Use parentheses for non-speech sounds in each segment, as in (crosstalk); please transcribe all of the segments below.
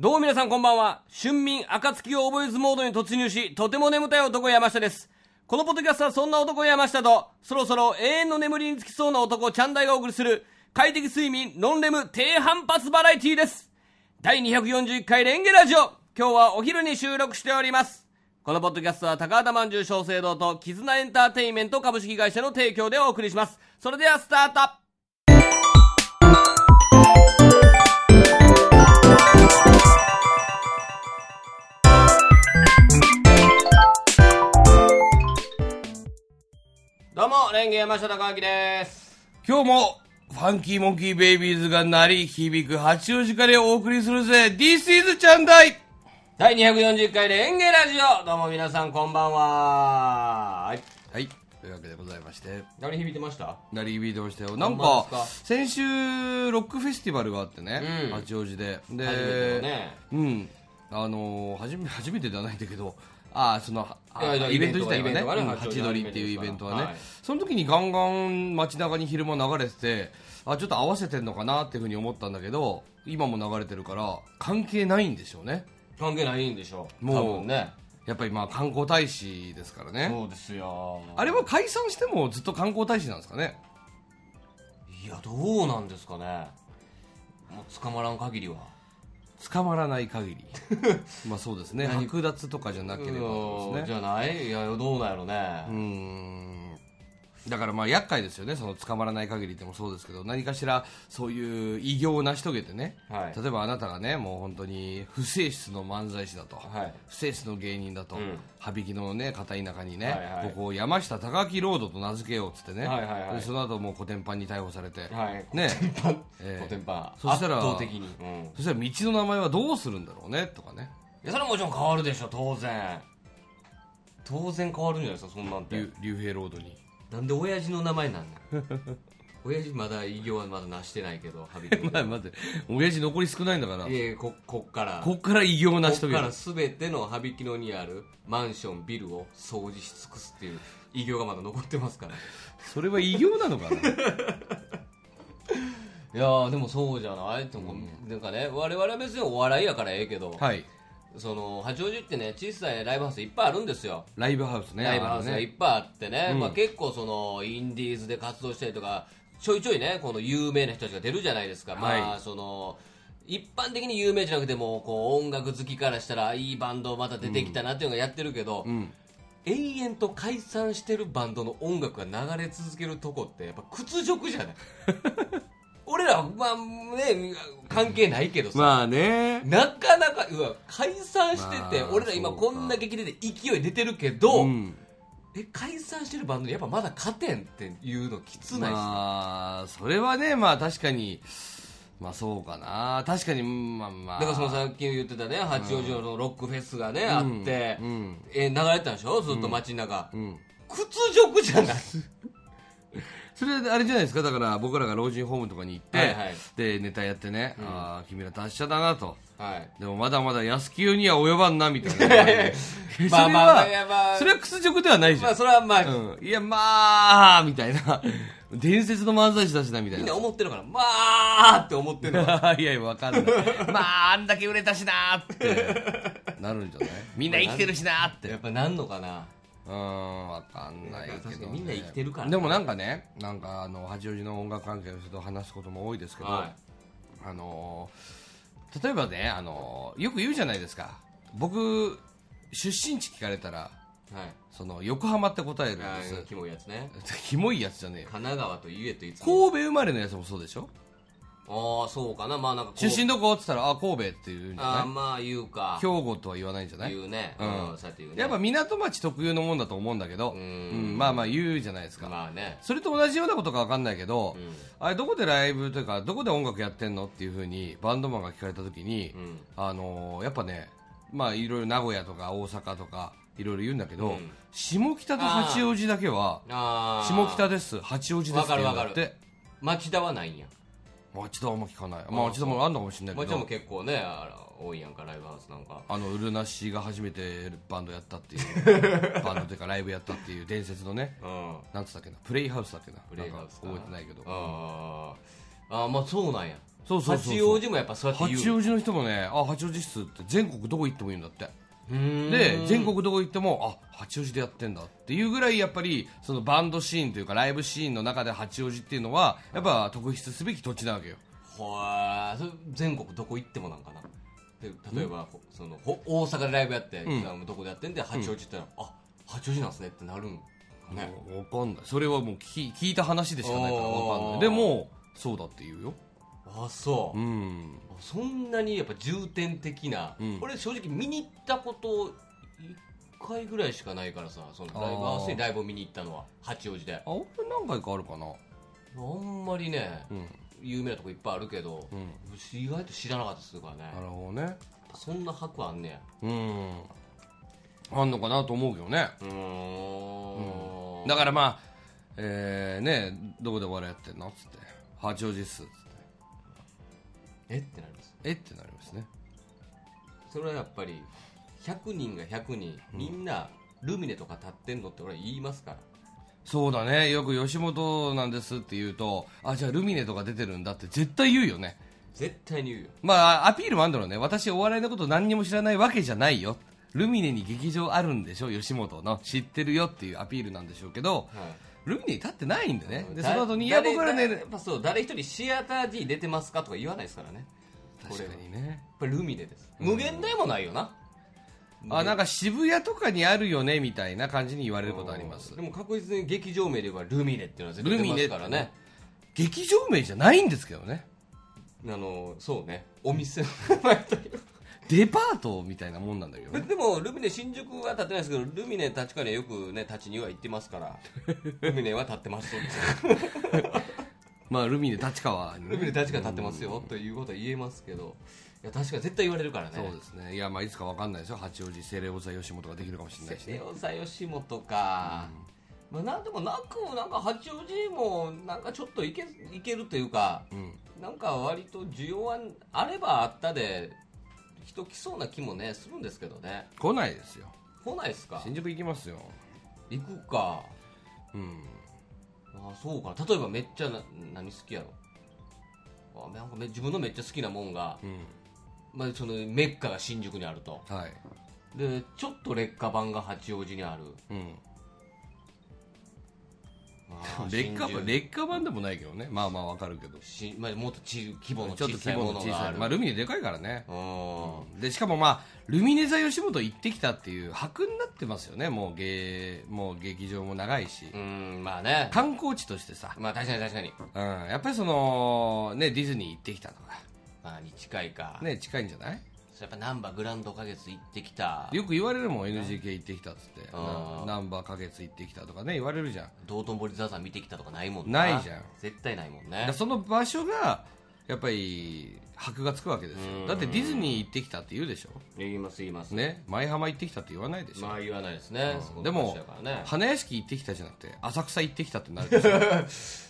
どうも皆さんこんばんは。春眠暁を覚えずモードに突入し、とても眠たい男山下です。このポッドキャストはそんな男山下と、そろそろ永遠の眠りにつきそうな男チャンダイがお送りする、快適睡眠ノンレム低反発バラエティーです。第241回レンゲラジオ。今日はお昼に収録しております。このポッドキャストは高畑まんじゅう小生堂と絆エンターテインメント株式会社の提供でお送りします。それではスタートどうも、レンゲ山下隆明です。今日も、ファンキーモンキーベイビーズが鳴り響く八王子からお送りするぜ。This is ちゃんだい第240回レンゲラジオどうも皆さんこんばんははい。はい。というわけでございまして、鳴り響いてました？鳴り響いてましたよ。なんか先週、ロックフェスティバルがあってね、うん八王子で。で、ね。うん。あのー、初め、初めてではないんだけど、ああ、その、イベント自体がねハチドリっていうイベントはね、はいその時にガンガン街中に昼間流れてて、あ、ちょっと合わせてんのかなっていうふうに思ったんだけど、今も流れてるから、関係ないんでしょうね。関係ないんでしょう。もうね。やっぱりまあ観光大使ですからね。そうですよ。あれは解散してもずっと観光大使なんですかね。いや、どうなんですかね。もう捕まらん限りは。捕まらない限り。(laughs) まあそうですね。何剥奪とかじゃなければですね。じゃない？いや、どうなんやろね。うーん。だからまあ厄介ですよね。その捕まらない限りでもそうですけど、何かしらそういう偉業を成し遂げてね。はい例えばあなたがね、もう本当に不正室の漫才師だと。はい。不正室の芸人だと、うん羽引きのね片田舎にね、はいはいここを山下高木ロードと名付けようっつってね、はいはいはいでその後もうコテンパンに逮捕されて、はい。ねコテンパン。そしたら圧倒的に。うん。そしたら道の名前はどうするんだろうねとかねいや、それはもちろん変わるでしょ、当然。当然変わるんじゃないですか、そんなんて。竜竜兵ロードになんで親父の名前なんだ (laughs) 親父まだ偉業はまだ成してないけど、ハビ君。(laughs) まあ待って親父残り少ないんだからいえ、こ、こっから。こっから偉業を成しこっから遂げる全ての羽曳野にあるマンション、ビルを掃除し尽くすっていう偉業がまだ残ってますから。それは偉業なのかな？(laughs) いやー、でもそうじゃない？と思う。なんかね、我々は別にお笑いやからええけど、はいその、八王子ってね、小さいライブハウスいっぱいあるんですよ。ライブハウスね。ライブハウスがいね。っぱいあってね、うん。まあ、結構そのインディーズで活動したりとかちょいちょいねこの有名な人たちが出るじゃないですか、はい。まあその一般的に有名じゃなくてもこう音楽好きからしたらいいバンドまた出てきたなっていうのがやってるけど、うん。永遠と解散してるバンドの音楽が流れ続けるとこってやっぱ屈辱じゃない？俺らはまあね関係ないけどさ、まあね。なかなかうわ解散してて、まあ俺ら今こんだけ来てて勢い出てるけど、うん。え解散してるバンドにやっぱまだ勝てんっていうのきつないっす、まあそれはねまあ確かにまあそうかな。確かにまあまあ。だからそのさっき言ってたね八王子のロックフェスがね、あって、うん。え流れてたんでしょ？ずっと街中、うん。屈辱じゃない？それあれじゃないですか？だから僕らが老人ホームとかに行って、はいはい。でネタやってね、ああ君ら達者だなと。はい。でもまだまだ安清には及ばんなみたいな。(laughs) それまあまあまあそれは屈辱ではないじゃん、まあそれはまあ、うん、いやまあみたいな。(laughs) 伝説の漫才師だしなみたいな。みんな思ってるから。まあって思ってるの。は (laughs) いやいやわかんない。まああんだけ売れたしなーって。なるんじゃない？みんな生きてるしなーって。やっぱなんのかな？うーんわかんないけど、ね、みんな生きてるからね。でもなんかねなんかあの八王子の音楽関係の人と話すことも多いですけど、はあのー例えばね、あのーよく言うじゃないですか。僕出身地聞かれたらいはい。その横浜って答えるんです。キモいやつね。(laughs) キモいやつじゃねえよ。神奈川と言えといつも。神戸生まれのやつもそうでしょ？ああそうかな。まあなんか出身どこ？って言ったらあ神戸って言うんじゃないああまあ言うか。兵庫とは言わないんじゃない？言うね。ううんん、そうやって言うね。やっぱ港町特有のもんだと思うんだけどううんんまあまあ言うじゃないですか、まあね。それと同じようなことか分かんないけど、うん。あれどこでライブというかどこで音楽やってんのっていうふうにバンドマンが聞かれた時に、うん。あのーやっぱねまあいろいろ名古屋とか大阪とかいろいろ言うんだけど、うん。下北と八王子だけはああ下北です。八王子ですって言うんだわかるわかって町田はないんや町田はあんま聞かない。まあ町田もあんのかもしれないけど。町田も結構ねあら多いやんかライブハウスなんか。あのウルナシが初めてバンドやったっていう。(laughs) バンドというかライブやったっていう伝説のね。うんなんつったっけな？プレイハウスだっけな？プレイハウス覚えてないけど。あーあーまあそうなんや。そうそうそうそう。八王子もやっぱそうやって言う。八王子の人もねあ八王子っすって。全国どこ行っても言うんだってで全国どこ行ってもあ八王子でやってんだっていうぐらいやっぱりそのバンドシーンというかライブシーンの中で八王子っていうのはやっぱ特筆すべき土地なわけよ。ほー。それ全国どこ行ってもなんかな。で例えば、ほそのほ大阪でライブやって、ん。どこでやってんで八王子って言ったら、あ八王子なんすねってなるんかね。分かんない。それはもう聞き聞いた話でしかないから分かんない。でもそうだって言うよあそう、うん。そんなにやっぱ重点的な、うん。俺正直見に行ったこと1回ぐらいしかないからさそのライブ合わせにライブを見に行ったのは八王子で。ああ俺何回かあるかな。んまりね、うん。有名なとこいっぱいあるけど、うん。意外と知らなかったですからね。なるほどね。そんな白あんねや。うん。あんのかなと思うけどね。うーん。だからまあえー、ねどこでお笑いやってんの？っつって。八王子っすえってなります。えってなりますね。それはやっぱり100人が100人みんなルミネとか立ってんのって俺は言いますから。そうだね。よく吉本なんですって言うとあじゃあルミネとか出てるんだって絶対言うよね。絶対に言うよ。まあアピールもあるんだろうね。私お笑いのこと何にも知らないわけじゃないよ。ルミネに劇場あるんでしょ？吉本の。知ってるよっていうアピールなんでしょうけど。はいルミネに立ってないんでね。でだその後にいや誰僕らね誰やっぱそう誰一人シアター D 出てますかとか言わないですからね。こ確かにね。これルミネです。無限大もないよな。あなんか渋谷とかにあるよねみたいな感じに言われることあります。でも確実に劇場名で言えばルミネっていうのは絶対出ますからね。劇場名じゃないんですけどね。あのそうね。お店の名前というデパートみたいなもんなんだけどね。でもルミネ新宿は立ってないですけどルミネ立川にはよくね立ちには行ってますから。(laughs) ルミネは立ってます (laughs) まあルミネ立川にね。ルミネ立川立ってますよということは言えますけど。いや確かに絶対言われるからね。そうですね。いやまあいつかわかんないですよ。八王子セレオザ吉本ができるかもしれないしね。セレオザ吉本か、まあ、なんでもなくなんか八王子もなんかちょっといけいけるというか、うん。なんか割と需要はあればあったで人来そうな気もねするんですけどね。来ないですよ。来ないですか？新宿行きますよ。行くか。うん。あそうか。例えばめっちゃな何好きやろ？あなんかめ自分のめっちゃ好きなもんが、うん。まあ、そのメッカが新宿にあると。はい。でちょっと劣化版が八王子にある。うん劣化版劣化版でもないけどね。まあまあわかるけど。しまあ、もっとち規模のちょっと規小さいも模の小さい。のがあるまあルミネでかいからね。うん。でしかもまあルミネ座吉本行ってきたっていう箔になってますよね。もう芸もう劇場も長いし。うんまあね。観光地としてさ、まあ確かに確かに。うん、やっぱりそのねディズニー行ってきたとか。まあに近いか、ね近いんじゃない？やっぱナンバーグランド花月行ってきた。よく言われるもん NGK 行ってきたっつって。ナンバー花月行ってきたとかね言われるじゃん。道頓堀ザザン見てきたとかないもんな。いじゃん。絶対ないもんね。その場所がやっぱり箔がつくわけですうん。よだってディズニー行ってきたって言うでしょ。言います言います。ね。舞浜行ってきたって言わないでしょ、まあ言わないですね、うん。でもね花屋敷行ってきたじゃなくて浅草行ってきたってなるでしょ、(laughs)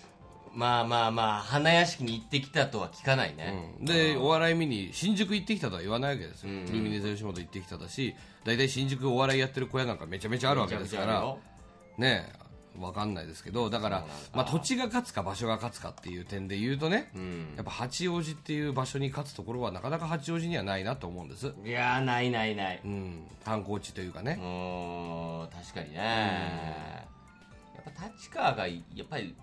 まあまあまあ花屋敷に行ってきたとは聞かないね、うん。でお笑い見に新宿行ってきたとは言わないわけですよ、うん。ルミネ座吉本行ってきただし大体新宿お笑いやってる小屋なんかめちゃめちゃあるわけですから。ねわかんないですけど。だからまあ、土地が勝つか場所が勝つかっていう点で言うとね、うん。やっぱ八王子っていう場所に勝つところはなかなか八王子にはないなと思うんです、いやーないないない。うん、観光地というかうね、確かにね、やっぱ立川がやっぱり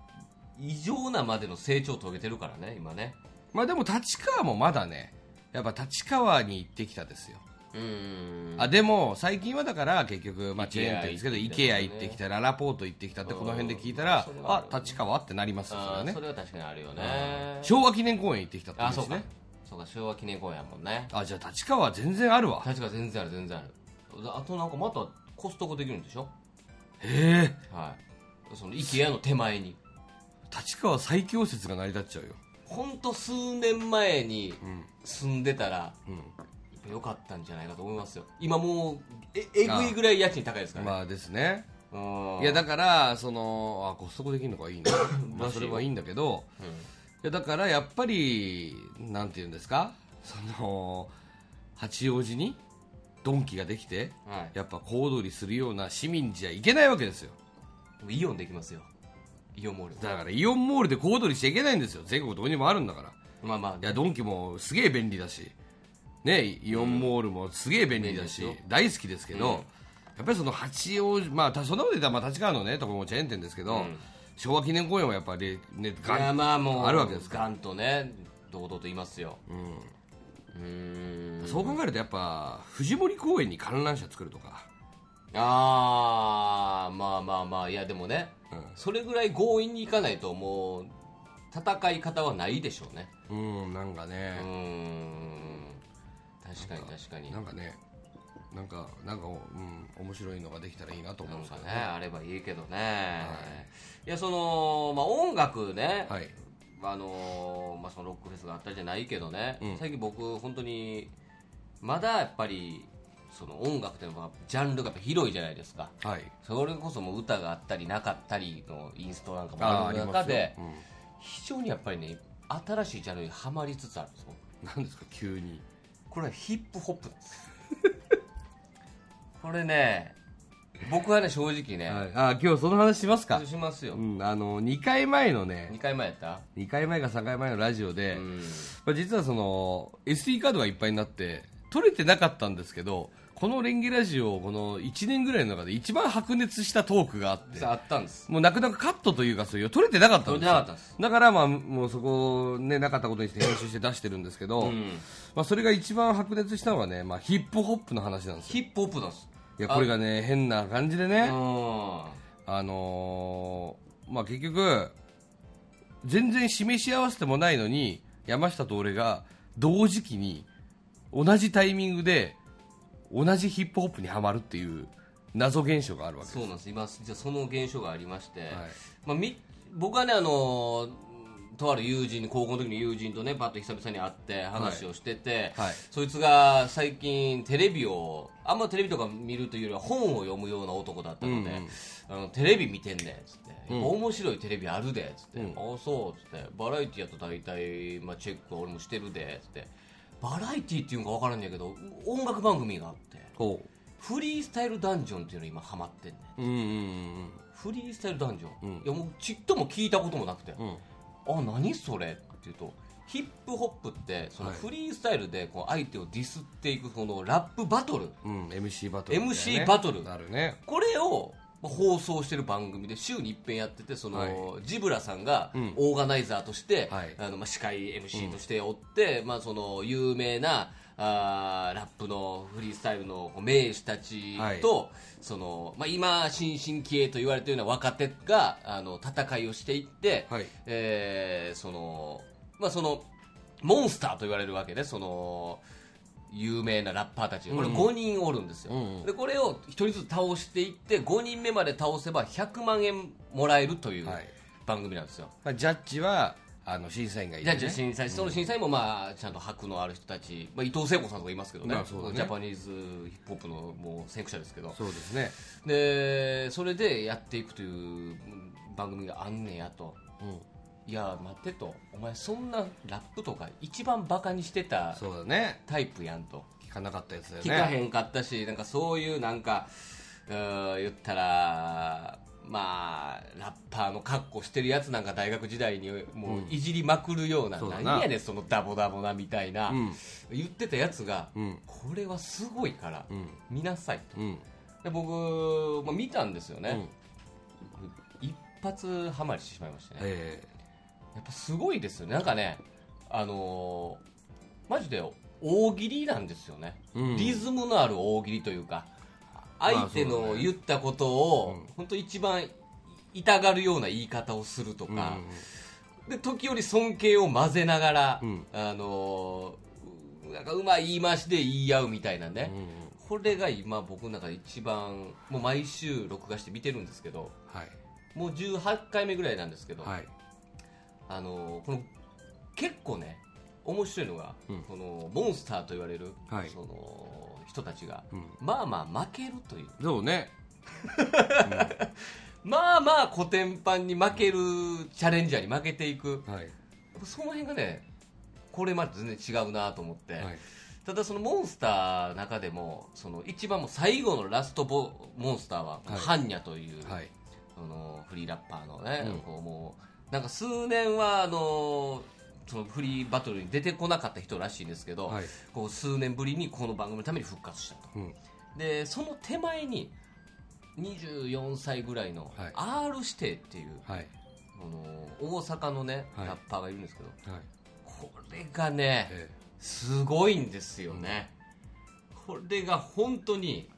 異常なまでの成長を遂げてるからね今ね。まあでも立川もまだねやっぱ立川に行ってきたですよ、うーん。あでも最近はだから結局、まあ、チェーン店ですけど IKEA 行ってきたララポート行ってきたってこの辺で聞いたらあ立川ってなりますよそれはね。それは確かにあるよね。昭和記念公園行ってきたって言あそうか。うしねそうか昭和記念公園やもんね。あじゃあ立川は全然あるわ。確か全然ある全然ある。あとなんかまたコストコできるんでしょ？へえはい。その IKEA の手前に立川最強説が成り立っちゃうよ。本当数年前にうん。住んでたらうん。よかったんじゃないかと思いますよ。今もうええぐいぐらい家賃高いですからね、まあですね。うん。いやだからそのあコストコできるのがいいなまあそれはいいんだけどうん。いやだからやっぱりなんて言うんですか？その八王子にドンキができてはい。やっぱ小躍りするような市民じゃいけないわけですよ。イオンできますよイオンモール。だからイオンモールで小躍りしちゃいけないんですよ。全国どこにもあるんだから。まあまあ。いやドンキもすげえ便利だし。ねイオンモールもすげえ便利だし、便利ですよ大好きですけど、うん。やっぱりその八王子まあたそんなこと言ったらまあ立川のねところもチェーン店ですけど、昭和記念公園はやっぱりねいやまあもうあるわけですから。ガンとね堂々と言いますよ。うん。うーんそう考えるとやっぱ藤森公園に観覧車作るとか、ああまあまあまあいやでもね、うん。それぐらい強引にいかないともう戦い方はないでしょうね。うんなんかうね。ー、ん。確かに確かに。なんかね。なんかなんかうん面白いのができたらいいなと思うんですけどねね。あればいいけどね、い、やその、まあ、音楽ね、はい。あのーまあ、そのロックフェスがあったりじゃないけどね、うん。最近僕本当にまだやっぱりその音楽っていうのはジャンルがやっぱ広いじゃないですか。はい。それこそもう歌があったりなかったりのインストなんかもある中で、うん。非常にやっぱりね新しいジャンルにはまりつつあるんですよ。なんですか急に。これはヒップホップ。で (laughs) すこれね僕はね正直ね、はい、あ今日その話しますか、しますよ、うん、あの2回前のね2回前やった？2回前か3回前のラジオで、うん。まあ、実はその SD カードがいっぱいになって取れてなかったんですけどこのレンゲラジオこの1年ぐらいの中で一番白熱したトークがあってあったんです。もうなかなかカットというかそういう取れてなかったんですよ。取れてなかったんです。だからまあもうそこねなかったことにして編集して出してるんですけど、うん。まあ、それが一番白熱したのはね、まあ、ヒップホップの話なんですよ。ヒップホップなんです。いやこれがね変な感じでね、うんあのーまあ結局全然示し合わせてもないのに山下と俺が同時期に同じタイミングで同じヒップホップにはまるっていう謎現象があるわけです。そうなんです。今じゃあその現象がありまして、はい。まあ、み僕はねあのとある友人に高校の時の友人とねパッと久々に会って話をしてて、はい。そいつが最近テレビをあんまテレビとか見るというよりは本を読むような男だったので、うんあのテレビ見てんねんっつって、うん。面白いテレビあるでっつって、うん。ああそうっつってバラエティやと大体、まあ、チェックは俺もしてるでっつってバラエティっていうのか分からんねんけど音楽番組があってほフリースタイルダンジョンっていうの今ハマってんねん。ううんうんフリースタイルダンジョン、うん。いやもうちっとも聞いたこともなくて、うん。うんあ何それっていうとヒップホップってそのはい。フリースタイルでこう相手をディスっていくこのラップバトル。うん MC バトルね、MC バトル。ね。これをまあ放送してる番組で週に一遍やっててその、はい。ジブラさんがうん。オーガナイザーとして、はい。あのまあ、司会 MC としておって、まあ、その有名なあーラップのフリースタイルの名手たちと、そのまあ、今新進気鋭と言われているような若手があの戦いをしていって、はい。えーそのまあ、そのモンスターと言われるわけでその有名なラッパーたちがこれうん5人おるんですよ、うんうん。でこれを1人ずつ倒していって5人目まで倒せば100万円もらえるというはい。番組なんですよ、まあ、ジャッジはあの審査員がいて、ね、じゃあ審査員、その審査員もまあちゃんと箔のある人たち、まあ、伊藤聖子さんとかいますけどね,、まあそうだね。ジャパニーズヒップホップのもう先駆者ですけど。そうですね。でそれでやっていくという番組があんねやと。うんいや待ってと。お前そんなラップとか一番バカにしてたそうだね。タイプやんと。聞かなかったやつだよね。聞かへんかったしなんかそういうなんかうー言ったらまあラッパーの格好してるやつなんか大学時代にもういじりまくるような、そうだな。何やねんそのダボダボなみたいな、うん。言ってたやつが、うん。これはすごいから、うん。見なさいと。うん。で僕、まあ、見たんですよね、一発ハマりしてしまいましてね、えやっぱすごいですよね。なんかねあのーマジで大喜利なんですよね、うん。リズムのある大喜利というか相手の言ったことを、うん。本当一番痛がるような言い方をするとーか、で時折尊敬を混ぜながら、うん。あのーなんかうまい言い回しで言い合うみたいなね、うんうん。これが今僕の中で一番もう毎週録画して見てるんですけどはい。もう18回目ぐらいなんですけど、はいあのこの結構ね面白いのが、うん。このモンスターと言われる、はい。その人たちが、うん。まあまあ負けるという。そうね。まあまあ古典版に負けるチャレンジャーに負けていく。はい。その辺がねこれまで全然違うなと思って、はい。ただそのモンスターの中でもその一番もう最後のラストボモンスターは、はい。ハンニャという、はい。そのフリーラッパーのね、うん。こうもうなんか数年はあのそのフリーバトルに出てこなかった人らしいんですけど、はい。こう数年ぶりにこの番組のために復活したと。うん。でその手前に24歳ぐらいのはい。R 指定っていう、はい。この大阪のね、はい。ラッパーがいるんですけどはい。これがねえ。すごいんですよね、これが本当に、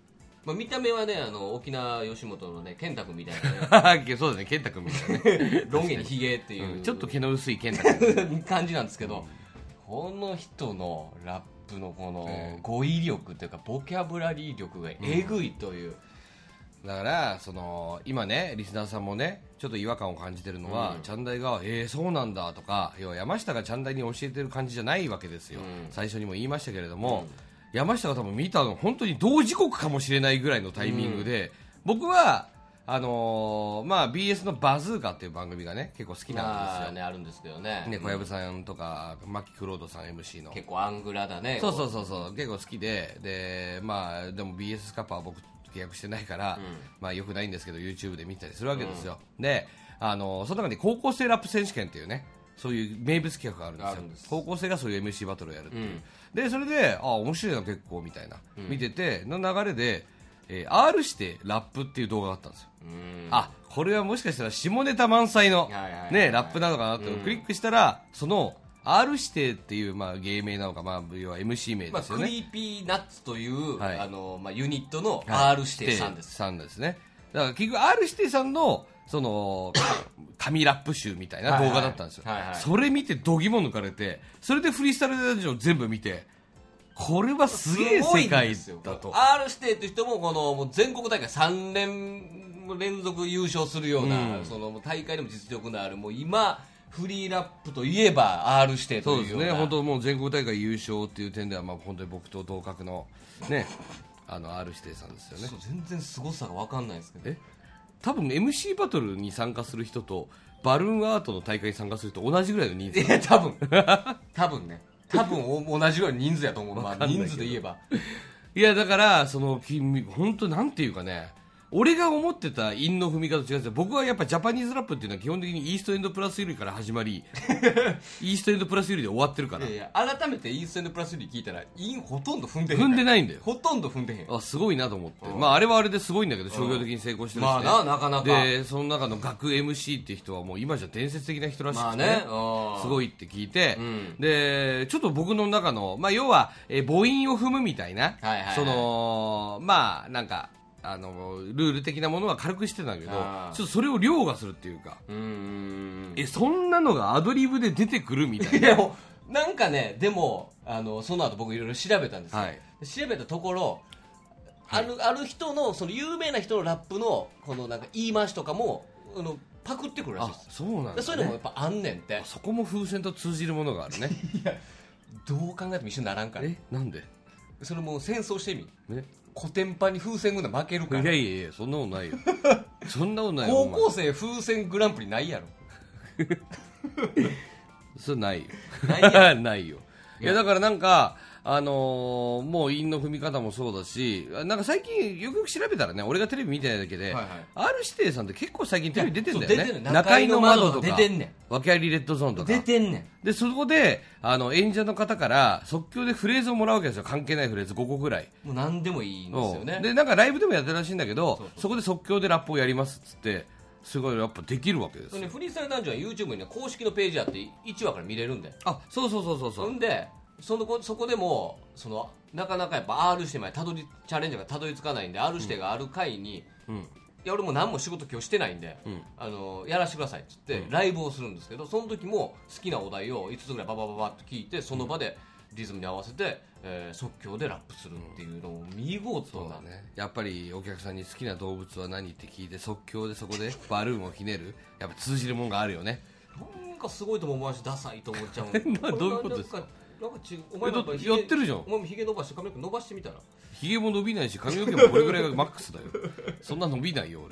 まあ、見た目はねあの沖縄吉本のね健太君みたいなね。え (laughs) そうだね健太君みたいなね。(laughs) ロン毛にヒゲっていう、うん。ちょっと毛の薄い健太君感じなんですけど、この人のラップのこのええ。語彙力というかボキャブラリー力がえぐいという、だからその今ねリスナーさんもねちょっと違和感を感じてるのは、うん。チャンダイが「えー、そうなんだ」とか要は山下がチャンダイに教えてる感じじゃないわけですよ、うん。最初にも言いましたけれども、山下が多分見たの本当に同時刻かもしれないぐらいのタイミングで、僕はあのーまあ、BS の「バズーカ」っていう番組がね結構好きなんですよ、まあねあるんですけどね。ね、小籔さんとか牧クロードさん MC の。結構アングラだねそうそうそうそう。結構好きで。でまあでも BS スカパーは僕契約してないから、うん。まあよくないんですけど YouTube で見たりするわけですよ、であのその中に高校生ラップ選手権っていうねそういう名物企画があるんですよ。高校生がそういう MC バトルをやるっていう、うんでそれであ面白いな結構みたいな、見てての流れで、えー R してラップっていう動画があったんですよ。うん。あこれはもしかしたら下ネタ満載の、はいはいはいね、ラップなのかなって、うん。クリックしたらその R 指定っていう、まあ、芸名なのか、まあ、要は MC 名まあ、ですよね、クリーピーナッツという、はい。あのまあ、ユニットのはい。R 指定さんです、さんですね。だから結局 R 指定さんのその (coughs) 神ラップ集みたいな動画だったんですよ、はいはい。それ見て度肝抜かれてそれでフリースタイルラジオ全部見てこれはすげえ世界んですよ。だと R 指定という人もこのもう全国大会3年連続優勝するような、うん。その大会でも実力のあるもう今フリーラップといえば R 指定とそうですいうようなね。本当もう全国大会優勝っていう点では、まあ、本当に僕と同格のねあの R 指定さんですよね。全然凄さが分かんないですけど。え？多分 MC バトルに参加する人とバルーンアートの大会に参加すると同じぐらいの人数。いや多分。(laughs) 多分ね。多分お同じぐらいの人数やと思う、まあ、人数で言えば。いやだからその君本当なんていうかね俺が思ってた韻の踏み方と違うんですよ。僕はやっぱジャパニーズラップっていうのは基本的にイーストエンドプラスよりから始まり (laughs) イーストエンドプラスよりで終わってるから。いやいや改めてイーストエンドプラスリー聞いたらインほとんど踏んでへん。踏んでないんだよ。ほとんど踏んでへん。あすごいなと思って、うん。まあ、あれはあれですごいんだけど商業的に成功してるし、ね。まあななかなか。でその中の学 MC っていう人はもう今じゃ伝説的な人らしくて、まあね。すごいいって聞いて、うん。でちょっと僕の中の、まあ、要は、えー母音を踏むみたいな、はいはいはい。そのまあなんかあのルール的なものは軽くしてたけどちょっとそれを凌駕するっていうか。うん。えそんなのがアドリブで出てくるみたいいななんかねでもあのその後僕いろいろ調べたんですよ、はい。調べたところあるある人のその有名な人のラップのこのなんか言い回しとかもあのパクってくるらしいあです。そうなんだ、ね、でそういうのもやっぱあんねんって。そこも風船と通じるものがあるね。どう考えても一緒にならんから。えなんで？それもう戦争してみ。ねコテンパンに風船軍団負けるから。いやいやいやそんなことないよ。(laughs) そんなことないよ高校生風船グランプリないやろ。(laughs) それないよ。ないや (laughs) ないよ。いやだからなんかあのーもう韻の踏み方もそうだしなんか最近よくよく調べたらね俺がテレビ見てないだけで、はいはい。R 指定さんって結構最近テレビ出てんだよね。中井の窓とか。訳ありレッドゾーンとか。出てんねん。でそこであの演者の方から即興でフレーズをもらうわけですよ。関係ないフレーズ5個ぐらい。もう何でもいいんですよね。う。んでなんかライブでもやってるらしいんだけどそこで即興でラップをやりますっつってすごいやっぱできるわけですねフリースタイルダンジョンは YouTube にね公式のページあって1話から見れるんであそうそうそうそうそう。んでそのこそこでもそのなかなかやっぱ R 指定までたどりチャレンジャーがたどり着かないんで R 指定がある回に、うん。いや俺も何も仕事今日してないんで、うん。あのやらせてくださいっつって、ライブをするんですけどその時も好きなお題を5つぐらいババババッと聞いてその場でリズムに合わせて、えー即興でラップするっていうのを見事な、ねやっぱりお客さんに好きな動物は何って聞いて即興でそこでバルーンをひねるやっぱ通じるもんがあるよねなんかすごいとも思わしダサいと思っちゃうどういうことですかなんかなんかちお前もやっぱえだってやってるじゃん。お前もひげ伸ばして髪の毛伸ばしてみたら。ひげも伸びないし髪の毛もこれぐらいがマックスだよ。そんな伸びないよ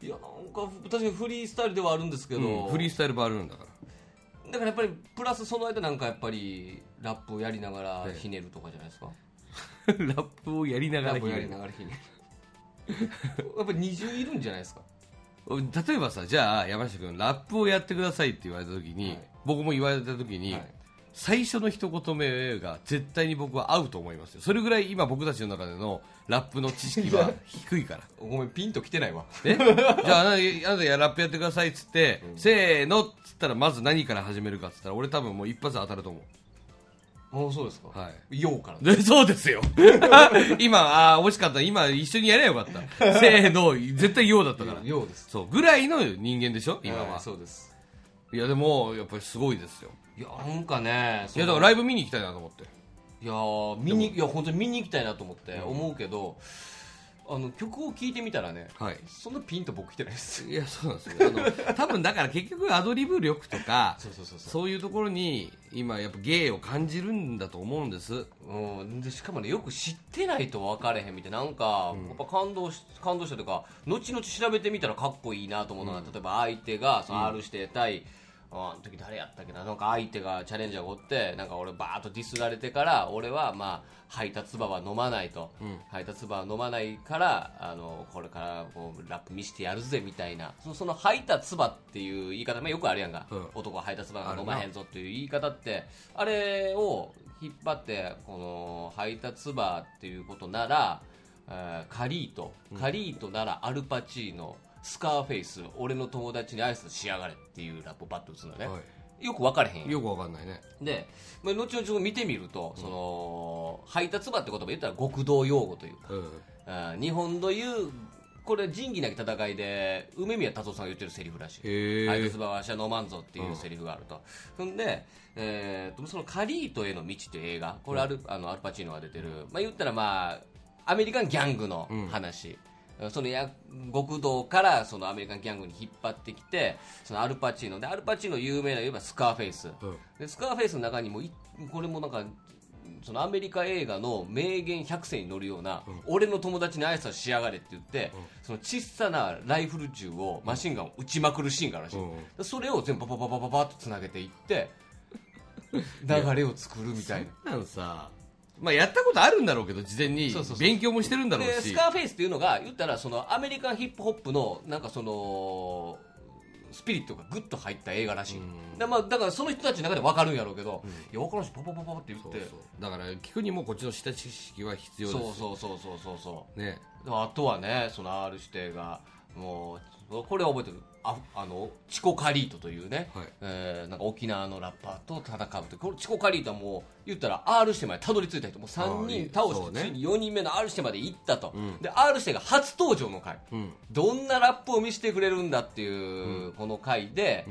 いやなんか確かにフリースタイルではあるんですけど、俺、うん、フリースタイルバルーンだから。だからやっぱりプラスその間なんかやっぱりラップをやりながらええ。ひねるとかじゃないですか、(laughs) ラップをやりながらひねる。やっぱり二重いるんじゃないですか？(laughs) 例えばさじゃあ山下君ラップをやってくださいって言われた時に、はい。僕も言われた時に、はい最初の一言目が絶対に僕は合うと思いますよ。それぐらい今僕たちの中でのラップの知識は低いから。ごめんピンときてないわ。え？(laughs) じゃああなたやラップやってくださいっつって、せーのっつったらまず何から始めるかっつったら俺多分もう一発当たると思う。もうそうですか？はい。ようから。でそうですよ。(laughs) 今あー惜しかった。今一緒にやればよかった。(laughs) せーの絶対ようだったから。ようです。そうぐらいの人間でしょ？今は、はいそうです。いやでもやっぱりすごいですよいやなんかねいやだからライブ見に行きたいなと思って。いやー見にいや本当に見に行きたいなと思って思うけど、あの曲を聴いてみたらね、はい。そんなピンと僕来てないです。いやそうなんですよ。あの多分だから結局アドリブ力とか (laughs) そうそうそうそう。そういうところに今やっぱ芸を感じるんだと思うんです。うん、でしかもねよく知ってないと分かれへんみたいななんか、やっぱ感動し感動したというか後々調べてみたらかっこいいなと思うのが、例えば相手がその R 指定対、ああの時誰やったっけな？なんか相手がチャレンジャーがおってなんか俺バーッとディスられてから俺はまあ配達場は飲まないと、配達場は飲まないからあのこれからこうラップ見してやるぜみたいな。そのその配達場っていう言い方、まあ、よくあるやんか、うん。男は配達場が飲まへんぞっていう言い方ってあれを引っ張ってこの配達バーっていうことなら、えーカリート。カリートならアルパチーノスカーフェイス俺の友達に挨拶しやがれっていうラップをバッと打つのね、はよく分かれへんよくわかんないね。で、まあ、後々見てみると、その配達場って言葉言ったら極道用語というか。うんあー日本の言うこれ仁義なき戦いで梅宮達夫さんが言ってるセリフらしい。配達場は私は飲まんぞっていうセリフがあると、ほんで、えーとそのカリートへの道っていう映画これアル,、あのアルパチーノが出てる、まあ、言ったらまあアメリカンギャングの話、そのや極道からそのアメリカンギャングに引っ張ってきてそのアルパチーノ。でアルパチーノ有名な言えばスカーフェイス、うん。でスカーフェイスの中にもいこれもなんかそのアメリカ映画の名言100選に乗るような、俺の友達に挨拶しやがれって言って、その小さなライフル銃をマシンガンを撃ちまくるシーンがあるらしい、うん。でそれを全部パパパパパパッとつなげていって (laughs) 流れを作るみたいな。なんさまあやったことあるんだろうけど事前に。勉強もしてるんだろうし。でスカーフェイスっていうのが言ったらそのアメリカンヒップホップのなんかそのスピリットがグッと入った映画らしい、でまあ、だからその人たちの中で分かるんやろうけど、いや分からんしパパパパって言って。だから聞くにもこっちの下知識は必要です。そうそうそうそうそうそう。ね。であとはねその R 指定がもうこれは覚えてるああのチコカリートというね、はい。えーなんか沖縄のラッパーと戦うというこれチコカリートはもう言ったら R 指定までたどり着いた人。もう3人倒して、ねついに4人目の R 指定まで行ったと、ん。で R 指定が初登場の回、うん。どんなラップを見せてくれるんだっていうこの回で、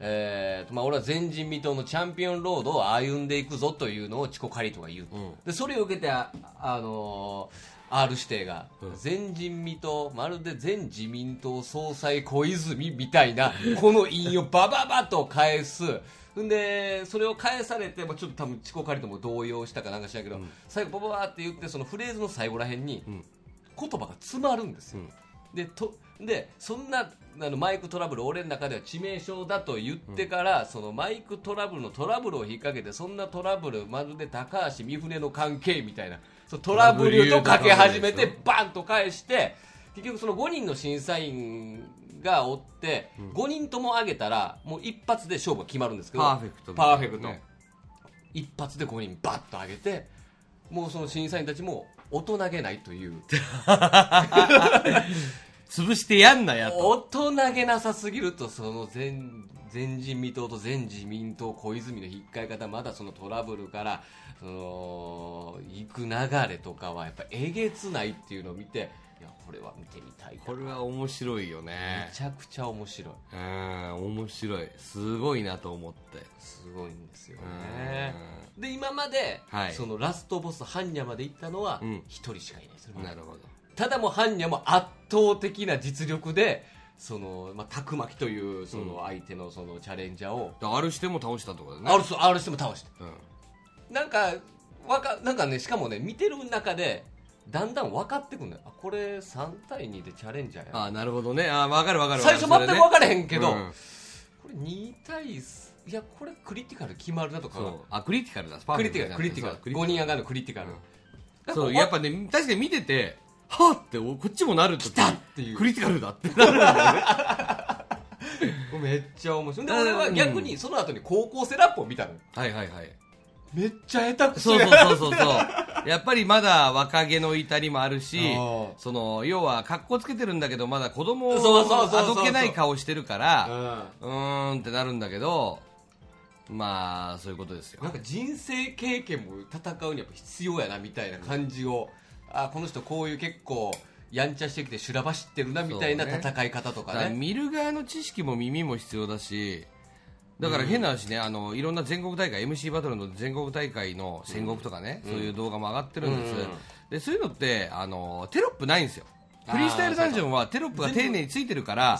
えーとまあ、俺は前人未到のチャンピオンロードを歩んでいくぞというのをチコカリートが言う、うん。でそれを受けてあ、あのー R 指定が。うん。前人未到まるで前自民党総裁小泉みたいな (laughs) この印をバババと返す。んでそれを返されて、まあ、ちょっと多分チコカリートも動揺したかなんかしらんけど、最後バババって言ってそのフレーズの最後らへんにん。言葉が詰まるんですよ、うん。でとでそんなあのマイクトラブル俺の中では致命傷だと言ってから、そのマイクトラブルのトラブルを引っ掛けてそんなトラブルまるで高橋三船の関係みたいなそうトラブルとかけ始めてバンと返して結局その5人の審査員がおって、5人とも上げたらもう一発で勝負が決まるんですけどパーフェクトね。パーフェクト。一発で5人バッと上げてもうその審査員たちも大人げないという。(laughs) 潰してやんなやと。大人げなさすぎるとその前前人未到と前自民党小泉の引っかえ方まだそのトラブルからその行く流れとかはやっぱえげつないっていうのを見ていやこれは見てみたいな。これは面白いよめねちゃくちゃ面白い。うん面白い。すごいなと思って。すごいんですよね。で今まで、はい。そのラストボス般若まで行ったのはうん。一人しかいない。ですよ、なるほど。ただもう般若も圧倒的な実力でその、まあ、たくまきというその相手のそのチャレンジャーを、だから R しても倒したってことだね R ス R しても倒して。うん。なんかわかなんかねしかもね見てる中でだんだん分かってくるんだよ。あこれ3対2でチャレンジャーや。ああなるほどね。ああ分かる分かる最初全く分からへんけど、うん。これ2対3いやこれクリティカル決まるなとか。そう。あクリティカルだ。クリティカルクリティカル。5人上がるのクリティカル、そうやっぱね確かに見ててはあっておこっちもなるとたっていう。クリティカルだって。なるんだよねめっちゃ面白い。で俺は逆にその後に高校生ラップを見たのよ。はいはいはい。めっちゃ下手くそそうやそうそうそう。やっぱりまだ若気の至りもあるしうんその要は格好つけてるんだけどまだ子供そうそうそう。あどけない顔してるからうん。うーんってなるんだけどまあそういうことですよ。なんか人生経験も戦うにやっぱ必要やなみたいな感じを、あこの人こういう結構やんちゃしてきて修羅場知ってるなみたいな戦い方とかだか見る側の知識も耳も必要だしだから変な話ね、あのいろんな全国大会 MC バトルの全国大会の戦国とかね、そういう動画も上がってるんです、うんでそういうのってあのテロップないんですよ。フリースタイルダンジョンはテロップが丁寧についてるから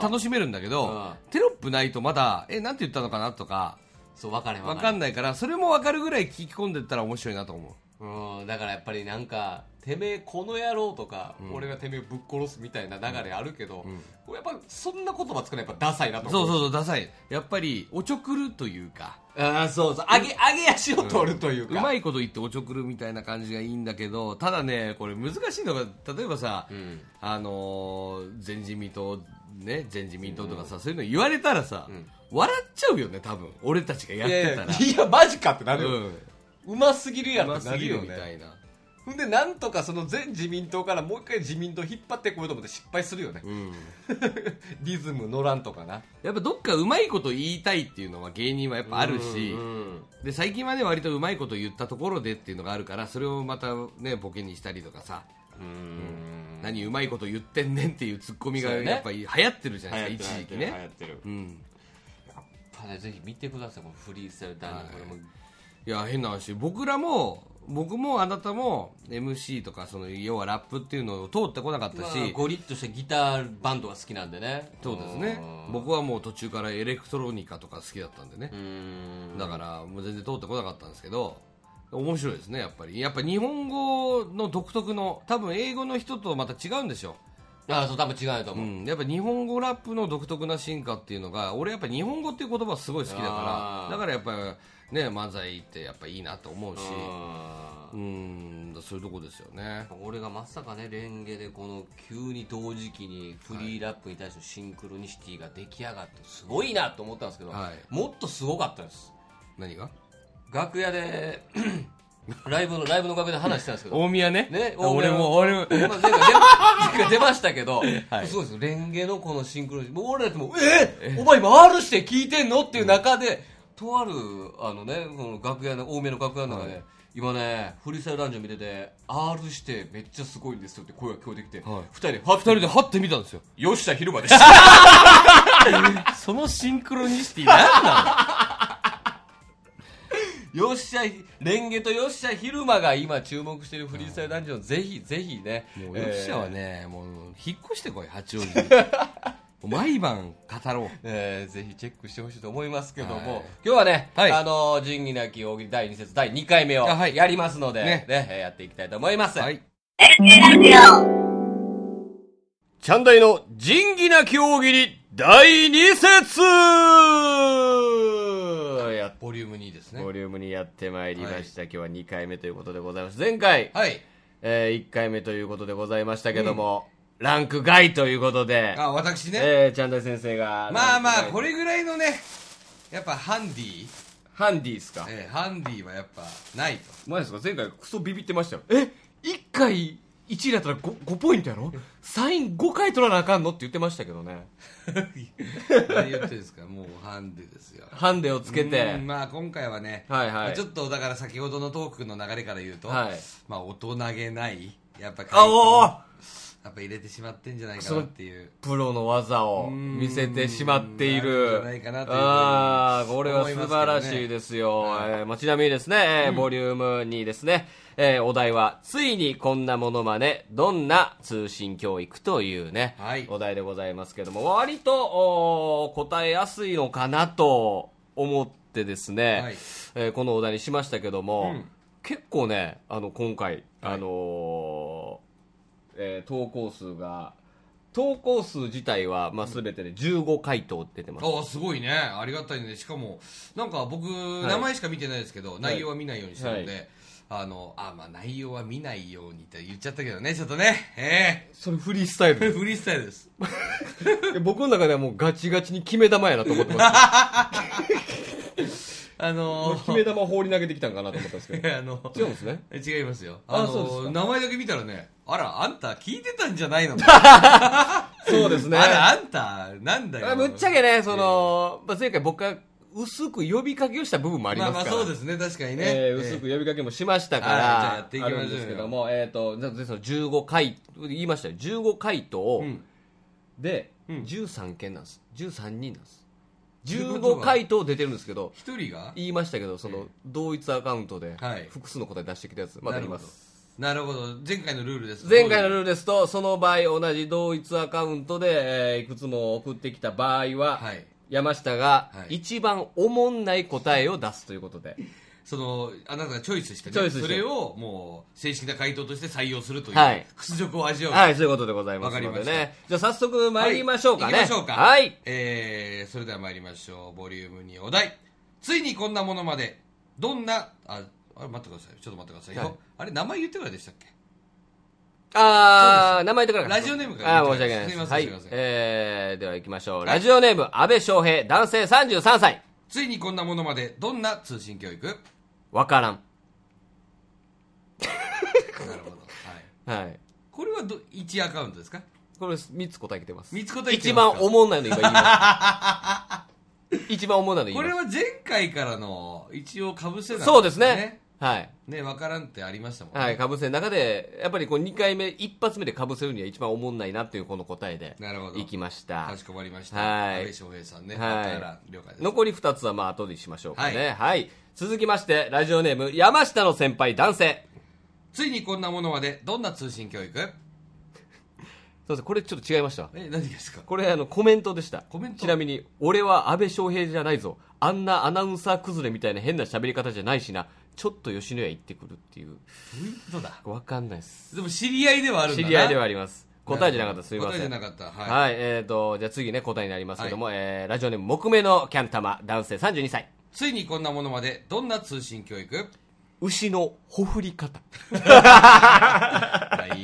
楽しめるんだけど、うん。テロップないとまだえなんて言ったのかなとかそう分か分かんないからそれも分かるぐらい聞き込んでったら面白いなと思ううんだからやっぱりなんかてめえこの野郎とか、俺がてめえぶっ殺すみたいな流れあるけど、やっぱそんな言葉作るのやっぱダサいなと思そうそうそうダサい。やっぱりおちょくるというか。ああそうそう。上げ上げ足を取るというか、うまいこと言っておちょくるみたいな感じがいいんだけどただねこれ難しいのが例えばさ、ん。あのー前自民党ね前自民党とかさ、そういうの言われたらさ、笑っちゃうよね多分。俺たちがやってたら。いやいやマジかってなるよ、うんうますぎるやうんろってなるよね。いな。ほんでなんとかその全自民党からもう一回自民党引っ張ってこようと思って失敗するよね、うん。(laughs) リズム乗らんとかな。やっぱどっかうまいこと言いたいっていうのは芸人はやっぱあるし、うんで最近はね割とうまいこと言ったところでっていうのがあるからそれをまたねボケにしたりとかさ、うん。何うまいこと言ってんねんっていうツッコミがやっぱり流行ってるじゃないですか一時期流行ねってる。うん。やっぱねぜひ見てくださいこのフリースタイルダンこれもいや変な話。僕らも僕もあなたも MC とかその要はラップっていうのを通ってこなかったし、まあゴリッとしたギターバンドが好きなんでね。そうですね。うん。僕はもう途中からエレクトロニカとか好きだったんでね。う、ん。だからもう全然通ってこなかったんですけど。面白いですねやっぱり。やっぱ日本語の独特の多分英語の人とまた違うんでしょ。ああそう多分違うとう、思う、ん、やっぱ日本語ラップの独特な進化っていうのが俺やっぱ日本語っていう言葉すごい好きだから。だからやっぱりね漫才ってやっぱいいなと思うし。ううんそういうとこですよね。俺がまさかねレンゲでこの急に同時期にフリーラップに対してのシンクロニシティが出来上がってすごいなと思ったんですけど、はい。もっとすごかったです。何が？楽屋で (coughs) ライブのライブの楽屋で話したんですけど。大宮ね？ね俺も俺も。まあ、前回出出ましたけど、(laughs) はい。すごいですよ。レンゲのこのシンクロニシティ。もう俺らってもうえお前今 R して聞いてんの？っていう中で、とあるあのねこの楽屋の大宮の楽屋の中で、はい。今ねフリースタイルダンジョン見てて R してめっちゃすごいんですよって声が聞こえてきて、はい。二人では二人でハッて見たんですよ。よっしゃ昼間で。し (laughs) たそのシンクロニシティ何なよっしゃレンゲとよっしゃ昼間が今注目しているフリースタイルダンジョン、ぜひぜひねのもうよっしゃはね、もう引っ越してこい八王子に毎晩語ろう。えーぜひチェックしてほしいと思いますけども、はい。今日はね、はい。あのー仁義なき大喜利第2節第2回目をやりますので、ね。ねえーやっていきたいと思います。はい。チャンダイの仁義なき大喜利第2節。やボリューム2ですね。ボリュームにやってまいりました、今日は2回目ということでございます。前回、はい。え1回目ということでございましたけども、ランク外ということで、あ私ね、えー、チャンダイ先生が、まあまあこれ、れぐらいのねやっぱハンディ、ハンディですか？えーハンディはやっぱないと。前ですか？前回クソビビってましたよ。え一1回1位だったら 5, 5ポイントやろ？サイン5回取らなあかんの？って言ってましたけどね。(laughs) 何言ってるんですか？もうハンデですよ。ハンデをつけて。うんまあ今回はね、はいはい。まあちょっとだから先ほどのトークの流れから言うと、はい。まあ大人げないやっぱあおおやっぱ入れてしまってんじゃないかなっていう。プロの技を見せてしまっていうんる。あるんじゃないかなというふうにああこれは素晴らしいですよ、はいえーまあちなみにですね、えーボリューム2ですね、えーお題はついにこんなものまねどんな通信教育というね、はい。お題でございますけども割と答えやすいのかなと思ってですね、はい。えーこのお題にしましたけども、うん。結構ねあの今回、あのーえー投稿数が投稿数自体は、まあ、全てで15回答出てます、ああすごいね。ありがたいね。しかもなんか僕、名前しか見てないですけど内容は見ないようにしてるんで、はい。あのあまあ内容は見ないようにって言っちゃったけどねちょっとね。えそれフリースタイえ (laughs) フリースタイルです。(laughs) 僕の中ではもうガチガチに決め玉やなと思ってます。(laughs) あの決め玉放り投げてきたんかなと思ったんですけど。あの違うんですね。違いますよ。ああそうです名前だけ見たらねあらあんた聞いてたんじゃないの？(laughs) そうですね。あらあんたなんだよ。あぶっちゃけねその、まあ、前回僕が薄く呼びかけをした部分もありますから、まあそうですね。確かにね、えー薄く呼びかけもしましたから、はいじゃあやっていきましょうですけども、えっ、と、でその15回、言いましたよ、15回答うん。で、うん。13件なんです。13人なんです。ということは15回答出てるんですけど、一人が？言いましたけど、その、同一アカウントではい、複数の答え出してきたやつ、また言います。なるほど。前回のルールです。前回のルールですと、その場合、同じ同一アカウントで、えーいくつも送ってきた場合は、はい。山下がはい。一番おもんない答えを出すということで、そのあなたがチョイスしてねチョイスして。それをもう正式な回答として採用するという、はい。屈辱を味わう、はい、そういうことでございますわかりまね。じゃあ早速参りましょうかね。はい。行きましょうか。はい。えー、それでは参りましょう。ボリューム2お題。ついにこんなものまで。どんなああれ待ってくださいちょっと待ってくださいよ、はいあれ名前言ってからでしたっけ？あー、名前言ってからラジオネームからあー、申し訳ないです。すいませんはいすいませんえー、では行きましょう。はいラジオネーム、安倍翔平、男性33歳。ついにこんなものまでどんな通信教育？わからん。(laughs) なるほど、はい、はい。これはど1アカウントですか？これ3つ答えてます。3つ答えて一ますか？番おもんないの今言いました。(laughs) 一番おもんないの言いましこれは前回からの一応かぶせなんた。そうですね。はい。ねわからんってありましたもんね、はい、かぶせの中で、やっぱりこう2回目、一発目でかぶせるには一番おもんないなっていうこの答えで、なるほどいきましたか。しこまりましたはい安倍翔平さんねはい了解です残り2つはまあ後でしましょうかね。ははい。続きまして、ラジオネーム、山下の先輩男性。ついにこんなものまでどんな通信教育？すいません、これちょっと違いました。え何ですか？これあのコメントでした。コメント？ちなみに、俺は安倍翔平じゃないぞ。あんなアナウンサー崩れみたいな変な喋り方じゃないしな。ちょっと吉野家行ってくるっていう。どういうことだ？わかんないです。でも知り合いではあるんだな知り合いではあります。答えじゃなかったすみません。答えじゃなかったはい、はい、えーと、じゃあ次ね、答えになりますけども、えー、ラジオネーム、木目のキャン玉、男性32歳。ついにこんなものまでどんな通信教育？牛のほふり方。(laughs) 言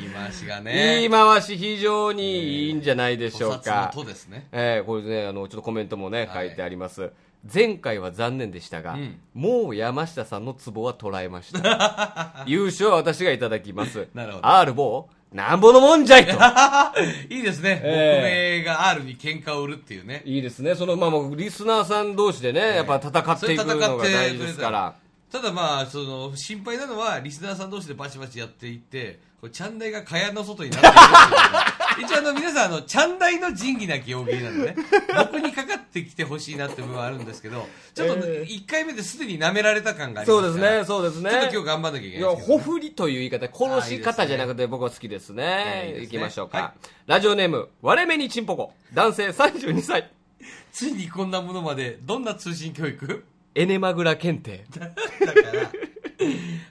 い回しがね言い回し非常にいいんじゃないでしょうお札か。のとですねえー、これね、あの、ちょっとコメントもね、はい書いてあります。前回は残念でしたが、うんもう山下さんのツボは捉えました。(laughs) 優勝は私がいただきます。(laughs) なるほど R 棒、なんぼのもんじゃいと。(laughs) いいですね、え僕名が R に喧嘩を売るっていうねいいですね。その、まあ、もうリスナーさん同士でね、やっぱ戦っていくのが大事ですから。ただまあその心配なのはリスナーさん同士でバチバチやっていってこれチャンダイが蚊帳の外になっているっていう一応あの皆さんあのチャンダイの仁義なき大喜利なんでね僕にかかってきてほしいなって部分はあるんですけどちょっとえー1回目ですでに舐められた感がありまそうですね、そうですね。ちょっと今日頑張んなきゃいけないですけど、ほふりという言い方、殺し方じゃなくて僕は好きですね。いいですね行きましょうか。はラジオネーム、割れ目にちんぽこ。男性32歳。ついにこんなものまでどんな通信教育？エネマグラ検定。(laughs) だから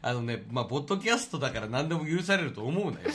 あのねまあポッドキャストだから何でも許されると思うなよ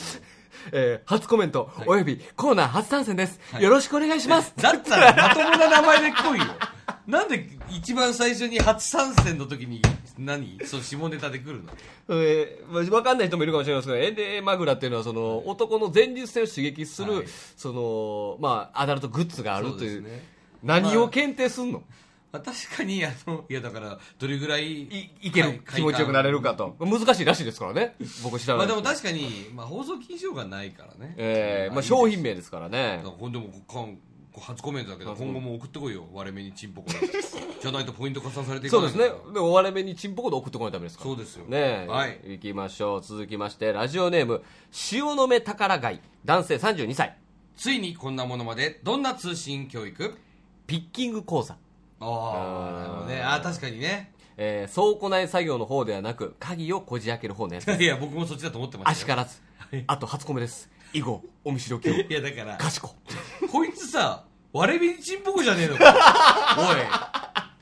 えー初コメント、およびコーナー初参戦です。はいよろしくお願いします。だったらまともな名前で来いよ。(laughs) なんで一番最初に初参戦の時に何？そう下ネタで来るの？えーまあわかんない人もいるかもしれませんが、エネマグラっていうのは、その、男の前立腺を刺激する、はいその、まあ、アダルトグッズがあるという。ね何を検定すんの、まあ、確かにあのいやだからどれぐらいいいけるはい気持ちよくなれるかと。難しいらしいですからね。僕知らないまあでも確かに、まあ、放送禁止用がないからねえーまあ、いい商品名ですからねだから。これでもこんこ初コメントだけど初今後も送ってこいよ割れ目にチンポコで (laughs) じゃないとポイント加算されていかそうですね。で、終われ目にチンポコで送ってこないとダメですから。そうですよねえ。はい行きましょう。続きまして、ラジオネーム、塩の目宝貝、男性32歳。ついにこんなものまでどんな通信教育？ピッキング講座。ああなるほどね。あー確かにね。えー倉庫内作業の方ではなく、鍵をこじ開ける方のやつです。(laughs) いや僕もそっちだと思ってましたよ。足からず。あと初コメです。以後、お見知りおきを。いやだから賢。こいつさ割れ目にチンポコじゃねえのか。(laughs)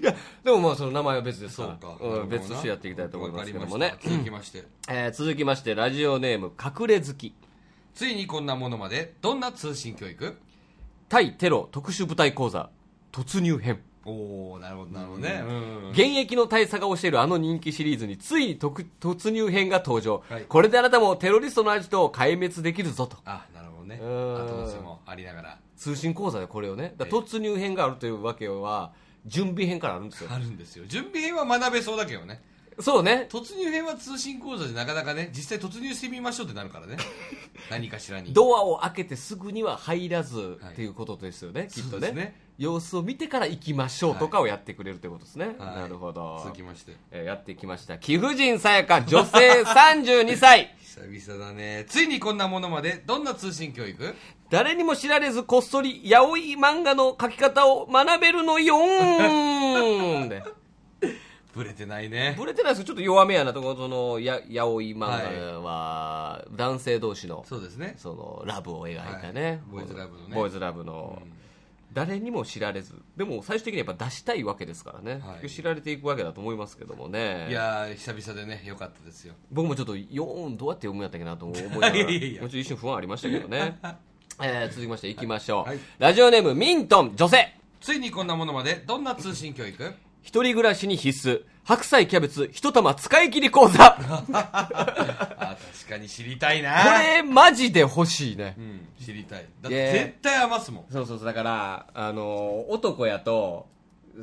い。や、でもまあその名前は別ですから。そうか。ん、別としてやっていきたいと思いますけどもね。続きまして。(laughs) えー続きまして、ラジオネーム、隠れ好き。ついにこんなものまで。どんな通信教育？対テロ特殊部隊講座、突入編。おおなるほどなるほどね、うん。現役の大佐が教えるあの人気シリーズについに特突入編が登場、はい。これであなたもテロリストのアジトを壊滅できるぞと。あなるほどね。うん。後乗せもありながら。通信講座でこれをね。だからええ。突入編があるというわけは準備編からあるんですよ。あるんですよ。準備編は学べそうだけどねそうね。突入編は通信講座でなかなかね実際突入してみましょうってなるからね。(laughs) 何かしらに。ドアを開けてすぐには入らずはい。っていうことですよね、きっとね。ね。様子を見てから行きましょうとかをやってくれるということですね、はい。なるほど。続きまして。えーやってきました。貴婦人さやか女性32歳 (laughs) 久々だね。ついにこんなものまで。どんな通信教育？誰にも知られずこっそりヤオイ漫画の描き方を学べるのよーん。(laughs) でブレてないね。ブレてないですちょっと弱めやなとこそのやヤオイ漫画は男性同士のそうですね。そのラブを描いたね、はい。ボーイズラブのね。ボーイズラブの、誰にも知られずでも最終的にやっぱ出したいわけですからね、はい。知られていくわけだと思いますけどもね。いやー久々でねよかったですよ。僕もちょっと4どうやって読むんやったっけなと (laughs) 思いながら。いやいやいや。もちろん一瞬不安ありましたけどね、(laughs) えー続きましていきましょう、はい。ラジオネームミントン女性。ついにこんなものまで。どんな通信教育？一人暮らしに必須。白菜キャベツ一玉使い切り講座。こ (laughs) あ確かに知りたいな。れマジで欲しいね。うん知りたい。だって絶対余すもん。そうそうそうだからあの男やと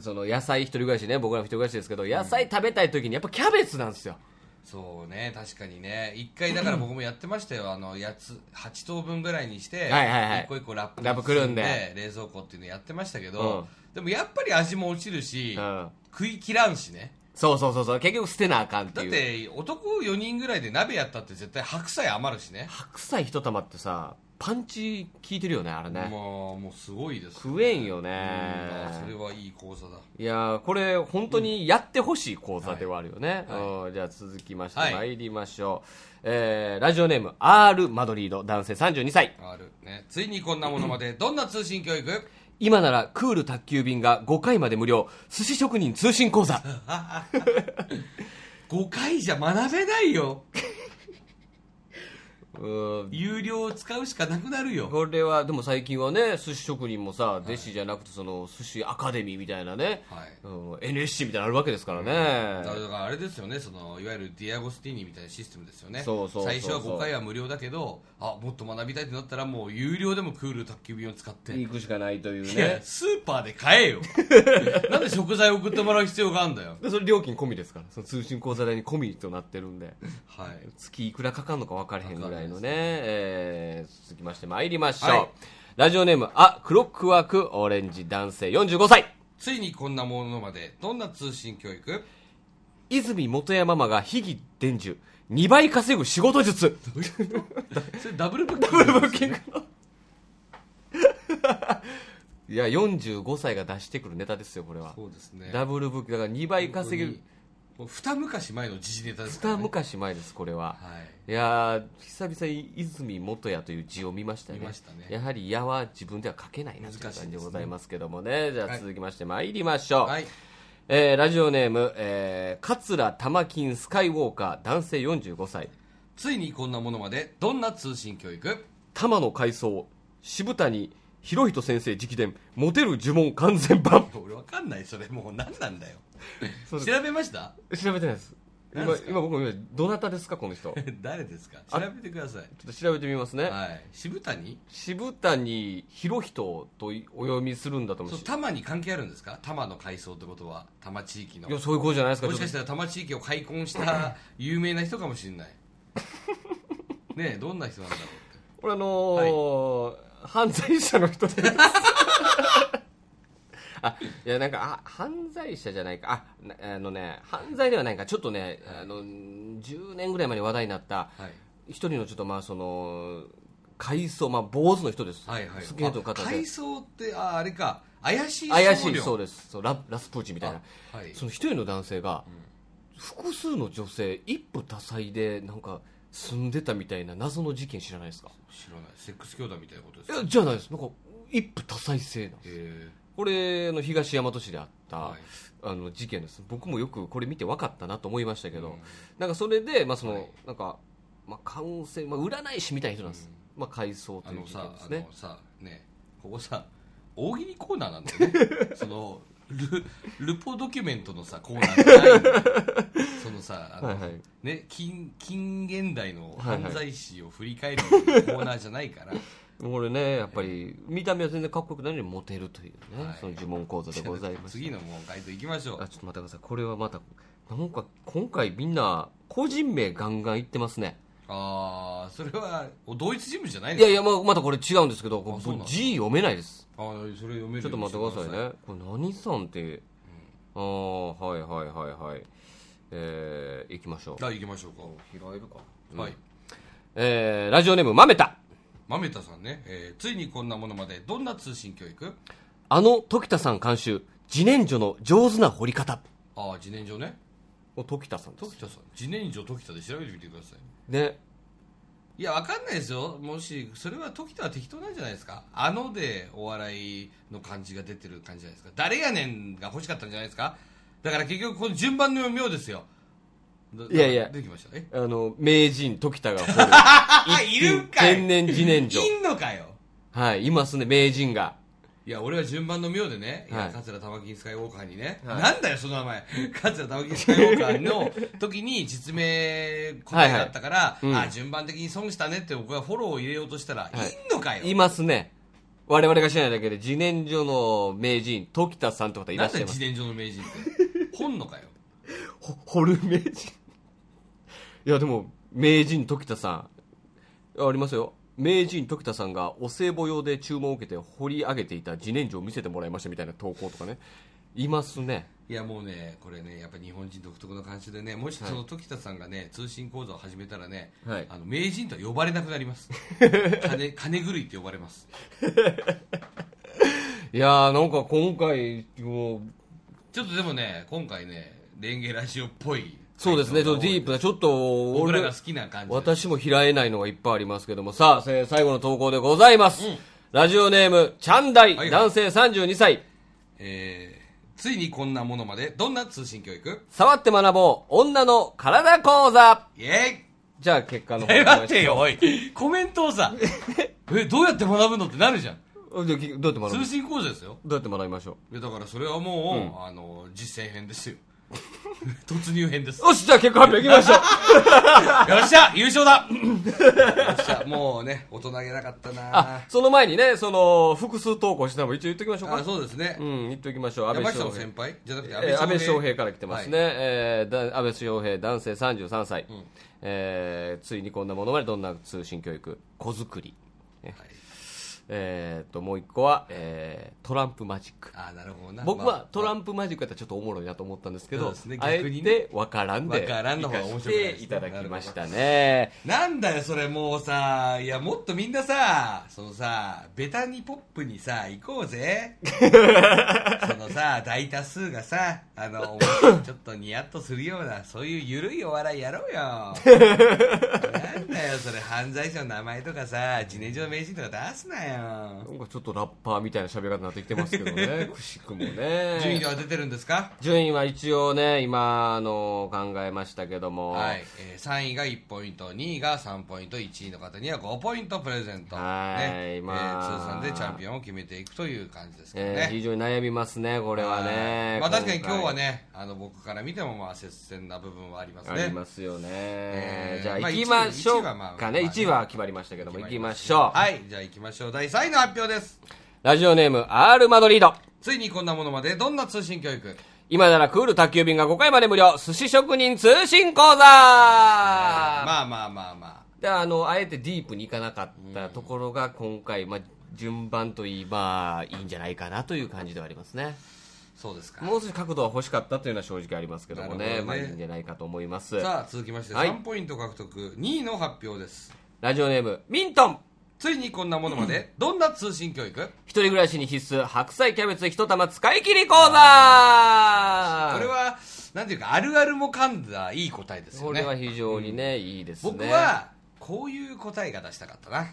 その野菜一人暮らしね僕らも一人暮らしですけど野菜食べたい時にやっぱキャベツなんですよ。そうね確かにね。一回だから僕もやってましたよ。あのやつ8等分ぐらいにしてはいはいはい。一個一個ラップにラップくるんで。包冷蔵庫っていうのやってましたけど、うんでもやっぱり味も落ちるし、うん。食い切らんしね。そうそうそうそう。結局捨てなあかんってだって男4人ぐらいで鍋やったって絶対白菜余るしね。白菜一玉ってさパンチ効いてるよねあれね、まあもうすごいです食えんようんねだからそれはいい講座だ。いやーこれ本当にやってほしい講座ではあるよね、はい。うんじゃあ続きましてはい。参りましょう、えーラジオネーム R マドリード男性32歳あるねついにこんなものまで。どんな通信教育？今ならクール宅急便が5回まで無料。寿司職人通信講座。(laughs) 5回じゃ学べないよ。有料を使うしかなくなるよ。これはでも最近はね寿司職人もさ弟子じゃなくてその寿司アカデミーみたいなね、はい。うん、NSC みたいなのあるわけですからね、だからあれですよねそのいわゆるディアゴスティーニみたいなシステムですよね。そうそう最初は5回は無料だけどあもっと学びたいってなったらもう有料でもクール宅急便を使って。行くしかないというね。スーパーで買えよ。(laughs) なんで食材送ってもらう必要があるんだよ。でそれ料金込みですから。その通信講座代に込みとなってるんで。はい。月いくらかかるのか分からへんぐらいのね、えー続きまして参りましょう、はい。ラジオネームあクロックワークオレンジ男性45歳。ついにこんなものまで。どんな通信教育？泉元山ママが秘技伝授。2倍稼ぐ仕事術。それダブルブッキング？ブッキング。のいや45歳が出してくるネタですよこれは。そうですね。ダブルブックだから2倍稼げるもう二昔前の時事ネタですから、二ね、昔前ですこれは、はい。いやー久々に泉元也という字を見ましたね。ね。やはり「や」は自分では書けないなという感じでございますけどもね。じゃあはい続きまして参りましょう、はい。えーラジオネーム、えー、桂玉金スカイウォーカー男性45歳。ついにこんなものまで。どんな通信教育？玉の階層渋谷博人先生直伝モテる呪文完全版。(laughs) 俺わかんないそれ。もう何なんだよ (laughs) 調べました？調べてないです。今今僕も今どなたですかこの人？ち (laughs) ょ誰ですか？調べてください。っと調べてみますね、はい。渋谷？渋谷博人とお読みするんだと思そううし多摩に関係あるんですか？多摩の階層ってことは？多摩地域の。いやそういうことじゃないですかもしかしちょたら多摩地域を開墾した (laughs) 有名な人かもしれない。ねえどんな人なんだろうって。これあのー犯罪者の人ですあいやなんかあ犯罪者じゃないか。あなあのね犯罪ではないか。ちょっとね、あの10年ぐらい前に話題になったはい。一人のちょっとまあその階層まあ坊主の人です、はいはい。スケートの方であ階層ってああれか。怪しい怪しいそうです。そうララスプーチンみたいな。あはい。その一人の男性が、複数の女性一夫多妻でなんか住んでたみたいな謎の事件知らないですか？知らない。セックス兄弟みたいなことですか？いやじゃないです。なんか一夫多妻制なんですへこれの東大和市であった、はい。あの事件です。僕もよくこれ見て分かったなと思いましたけど、うん。なんかそれで、まあそのはい。なんか、まあ、カウンセリング、まあ、占い師みたいな人なんです、まあ、階層という事件ですね。あのさねここさ大喜利コーナーなんだよね。(laughs) そのルルポドキュメントのさコーナーじゃない。のそのさあの、はいはい。ね、近近現代のはいはい犯罪史を振り返るコーナーじゃないから、こ (laughs) れねやっぱり見た目は全然かっこよくないのにモテるというね、はい。その呪文講座でございます。次のもう回答いきましょう。あちょっと待ってください。これはまたなんか今回みんな個人名ガンガン言ってますね。ああそれはお同一人物じゃないいのやいやままたこれ違うんですけどこそうなの G 読めないです。あーそれ読めるちょっと待ってくださいね。これ何さんって、ああはいはいはいはい。えー、いきましょう。あ行きましょうか、拾えるか。はい。えー、ラジオネームまめた豆田さんね、えーついにこんなものまでどんな通信教育？あの時田さん監修自然薯の上手な掘り方。ああ自然薯ね。お時田さんです。時田さん自然薯時田で調べてみてください。ね。いやわかんないですよ。もしそれは時田は適当なんじゃないですか。あのでお笑いの感じが出てる感じじゃないですか。誰やねんが欲しかったんじゃないですか。だから結局この順番の妙ですよ。だいやいや。出てきました？え？あの名人時田が掘る。(laughs) あいるんかい。天然自然薯。いんのかよ。はいいますね名人が。いや俺は順番の妙でね、いやはい。桂玉金スカイウォーカーにね、はい。なんだよその名前。桂玉金スカイウォーカーの時に実名答えがあったから、はいはい。うん。あ順番的に損したねって僕がフォローを入れようとしたら、はい。い、んのかよ。いますね。我々が知らないだけで自然薯の名人時田さんって方いらなんだっしゃいます。自伝上の名人って？(laughs) 本のかよ。ほ掘る名人いやでも名人時田さん。ありますよ。名人時田さんがお歳暮用で注文を受けて掘り上げていた自然薯を見せてもらいましたみたいな投稿とかね。いますね。いやもうねこれねやっぱ日本人独特の感じでねもしその時田さんがね通信講座を始めたらね、はい。あの名人とは呼ばれなくなります。(laughs) 金金狂いって呼ばれます。いやーなんか今回もうちょっとでもね今回ねレンゲラジオっぽいそうですね。ちょっとディープなちょっと俺僕らが好きな感じ。で私も平えないのがいっぱいありますけども。さあせ最後の投稿でございます、うん。ラジオネームちゃんだい、はいはい。男性32歳。えーついにこんなものまで。どんな通信教育？触って学ぼう。女の体講座。イエじゃあ結果の方ーイ待ってよおいコメントをさえどうやって学ぶのってなるじゃん。どうやって学ぶ通信講座ですよ。どうやって学びましょいやだからそれはもう、あの実践編ですよ (laughs) 突入編です。うよしじゃあ結果発表いきましょう。(laughs) よっしゃ優勝だ。よっしゃもうね大人げなかったな。あその前にねその複数投稿したのも一応言っときましょうか。あそうですね、うん言っときましょう。安倍山下翔平。の先輩？じゃなくてえー安倍翔平から来てますね、はい。えーだ安倍翔平男性33歳、ん。えーついにこんなものまでどんな通信教育子作り、ね。はいえー、ともう一個は、えートランプマジック。あなるほどな。僕はトランンプマジックやったらちょっとおもろいなと思ったんですけどそうですね。あえ逆にね。て分からんでわからんの方が面白いいただきましたね。なんだよそれもうさいやもっとみんなさそのさベタにポップにさ行こうぜ。(laughs) そのさ大多数がさあのちょっとニヤッとするようなそういうゆるいお笑いやろうよ。(laughs) なんだよそれ。犯罪者の名前とかさ自然薯名人とか出すなよなんかちょっとラッパーみたいな喋り方になってきてますけどね。(laughs) くしくもね。順位では出てるんですか？順位は一応ね今あの考えましたけども、はい、えー3位が1ポイント2位が3ポイント1位の方には5ポイントプレゼント、はいね。まあ。えー通算でチャンピオンを決めていくという感じですけどえーね、非常に悩みますねこれはね。まあ、確かに今日はねねあの僕から見てもまあ接戦な部分はありますあねりますよね、えーじゃあまあ行きましょうかね。まあね1位は決まりましたけども行きましょう、はい。じゃあ行きましょう第3位の発表です。ラジオネーム R マドリード。ついにこんなものまでどんな通信教育？今ならクール宅急便が5回まで無料。寿司職人通信講座、まあまあまあまあ。であのあえてディープに行かなかったところが今回、まあ、順番といいまあいいんじゃないかなという感じではありますね。そうですか。もう少し角度は欲しかったというのは正直ありますけどもね。ね。まあいいんじゃないかと思います。さあ続きましてはい。3ポイント獲得。2位の発表です。ラジオネームミントンついにこんなものまで？どんな通信教育？一人暮らしに必須白菜キャベツ一玉使い切り講座。これはなんていうかあるあるも噛んだいい答えですよね。これは非常にね、いいですね。僕はこういう答えが出したかったな。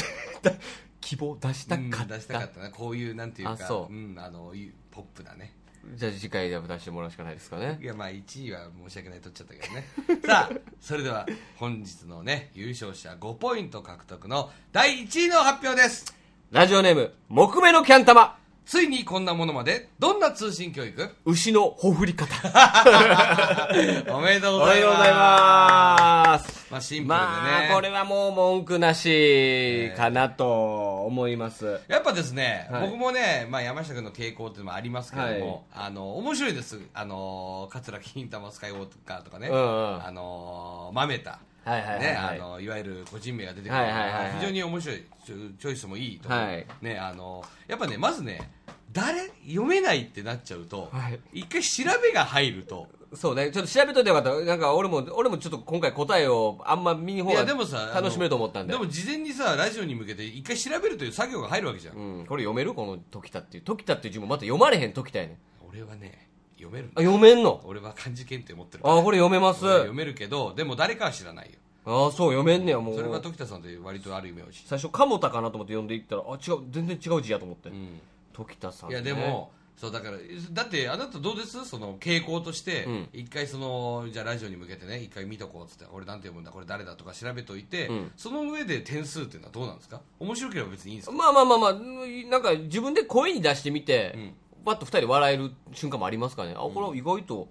(laughs) 希望出したかった,、うん出したかったな。こういうなんていうかあそう。んあのいポップなねじゃあ次回で出してもらうしかないですかね。いやまあ1位は申し訳ない取っちゃったけどね。(laughs) さあそれでは本日のね優勝者5ポイント獲得の第1位の発表です。ラジオネーム木目のキャン玉ついにこんなものまで。どんな通信教育？牛のほふり方。(laughs) おめでとうおございます。まあシンプルでね、まあ、これはもう文句なしかなと思います。やっぱですね、はい。僕もね、まあ、山下君の傾向っていうのもありますけども、あの面白いです。あの桂金玉スカイウォーカーとかね、うんうん。あの豆田はいはいはいはいね、あのいわゆる個人名が出てくる、はいはいはいはい。非常に面白いチョチョイスもいいと。思う、はい。ね、あのやっぱねまずね誰読めないってなっちゃうと、はい。一回調べが入ると。そうね、ちょっと調べといてよかった。なんか俺も、俺もちょっと今回答えをあんま見に方がいやでもさ楽しめると思ったんで。でも事前にさラジオに向けて一回調べるという作業が入るわけじゃん、うん、これ読める？この時田っていう。時田っていう字もまた読まれへん時田やねん。俺はね読めるんあ、だ読めんの？俺は漢字検定持ってるあ、これ読めます。読めるけどでも誰かは知らないよ。あ、そう、読めんねや、もう。それが時田さんという割とある夢をし、最初、鴨田かなと思って読んでいったら、あ、違う、全然違う字やと思って。うん、時田さん、いやでも、そうだからだってあなたどうです？その傾向としてうん。一、回そのじゃあラジオに向けてね一回見とこうっつって俺なんて読むんだ？これ誰だとか調べといて、うん。その上で点数っていうのはどうなんですか？面白ければ別にいいんですか？まあまあまあまあ、なんか自分で声に出してみて、うんパッと二人で笑える瞬間もありますからね？あ、これは意外と、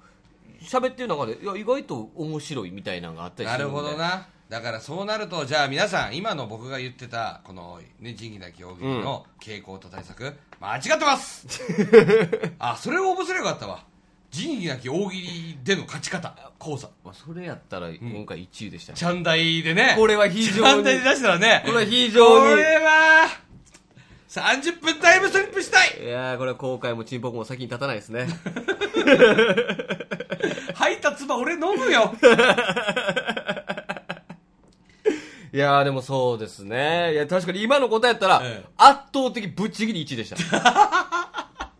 喋ってる中で、いや、意外と面白いみたいなのがあったりするんで。なるほど。な。だからそうなるとじゃあ皆さん今の僕が言ってたこのね仁義なき大喜利の傾向と対策、間違ってます！(laughs) あそれを面白かったわ。仁義なき大喜利での勝ち方講座。まあ、それやったら今回1位でしたね。チャンダイでね。これは非常に。チャンダイで出したらね。これは非常に。これは30分タイムスリップしたいいやー、これは後悔もチンポコも先に立たないですね。吐いた唾俺飲むよいやー、でもそうですね。いや、確かに今の答えやったら、ええ圧倒的ぶっちぎり1位でした。(laughs)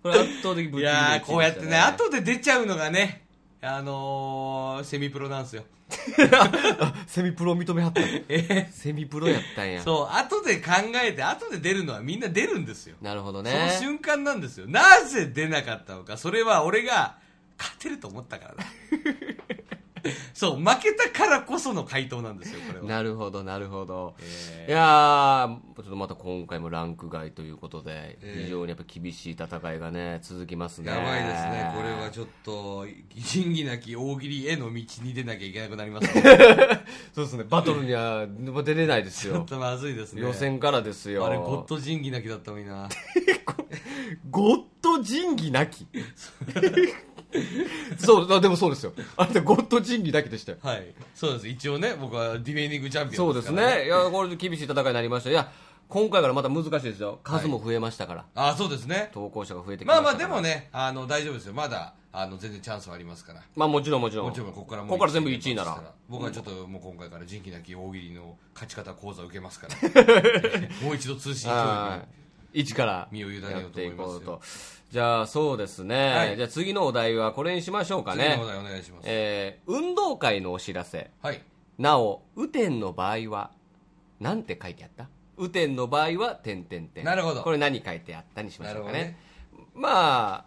これ圧倒的ぶっちぎり1位でした、いやーこうやってね後で出ちゃうのがねあのー、セミプロなんですよ (laughs) セミプロ認めはった。(laughs) え？セミプロやったんや。そう後で考えて後で出るのはみんな出るんですよ、なるほどね。その瞬間なんですよなぜ出なかったのかそれは俺が勝てると思ったからだ (laughs) そう負けたからこその回答なんですよこれは。なるほど、なるほど。えいやー、ちょっとまた今回もランク外ということで、ええ非常にやっぱ厳しい戦いがね、続きますね。やばいですね。これはちょっと仁義なき大喜利への道に出なきゃいけなくなりますね。(laughs) そうですね、バトルには出れないですよ。ちょっとまずいですね。予選からですよ。あれゴッド仁義なきだったのにな。(laughs) ゴッド仁義なき (laughs) そう、あでもそうですよ。あれゴッド仁義だけでしたよ。はいそうです一応ね僕はディフェンディングチャンピオそうですンですからね。いや、これで厳しい戦いになりました。いや、今回からまた難しいですよ。数も増えましたから。あそうですね投稿者が増えてきまましたから。あまあでも。ねあの大丈夫ですよまだあの全然チャンスはありますからまあもちろんもちろん。もちろんここからここから全部1位なら僕はちょっともう今回から仁義なき大喜利の勝ち方講座を受けますから (laughs) もう一度通信教は育い。一から身を委ねようやっていこうと。じゃあそうですね。はいじゃあ次のお題はこれにしましょうかね次のお。題お願いしますえー、運動会のお知らせ。はいなお、雨天の場合は、なんて書いてあった？雨天の場合は、点点点。なるほどこれ何書いてあったにしましょうかね。なるまあ、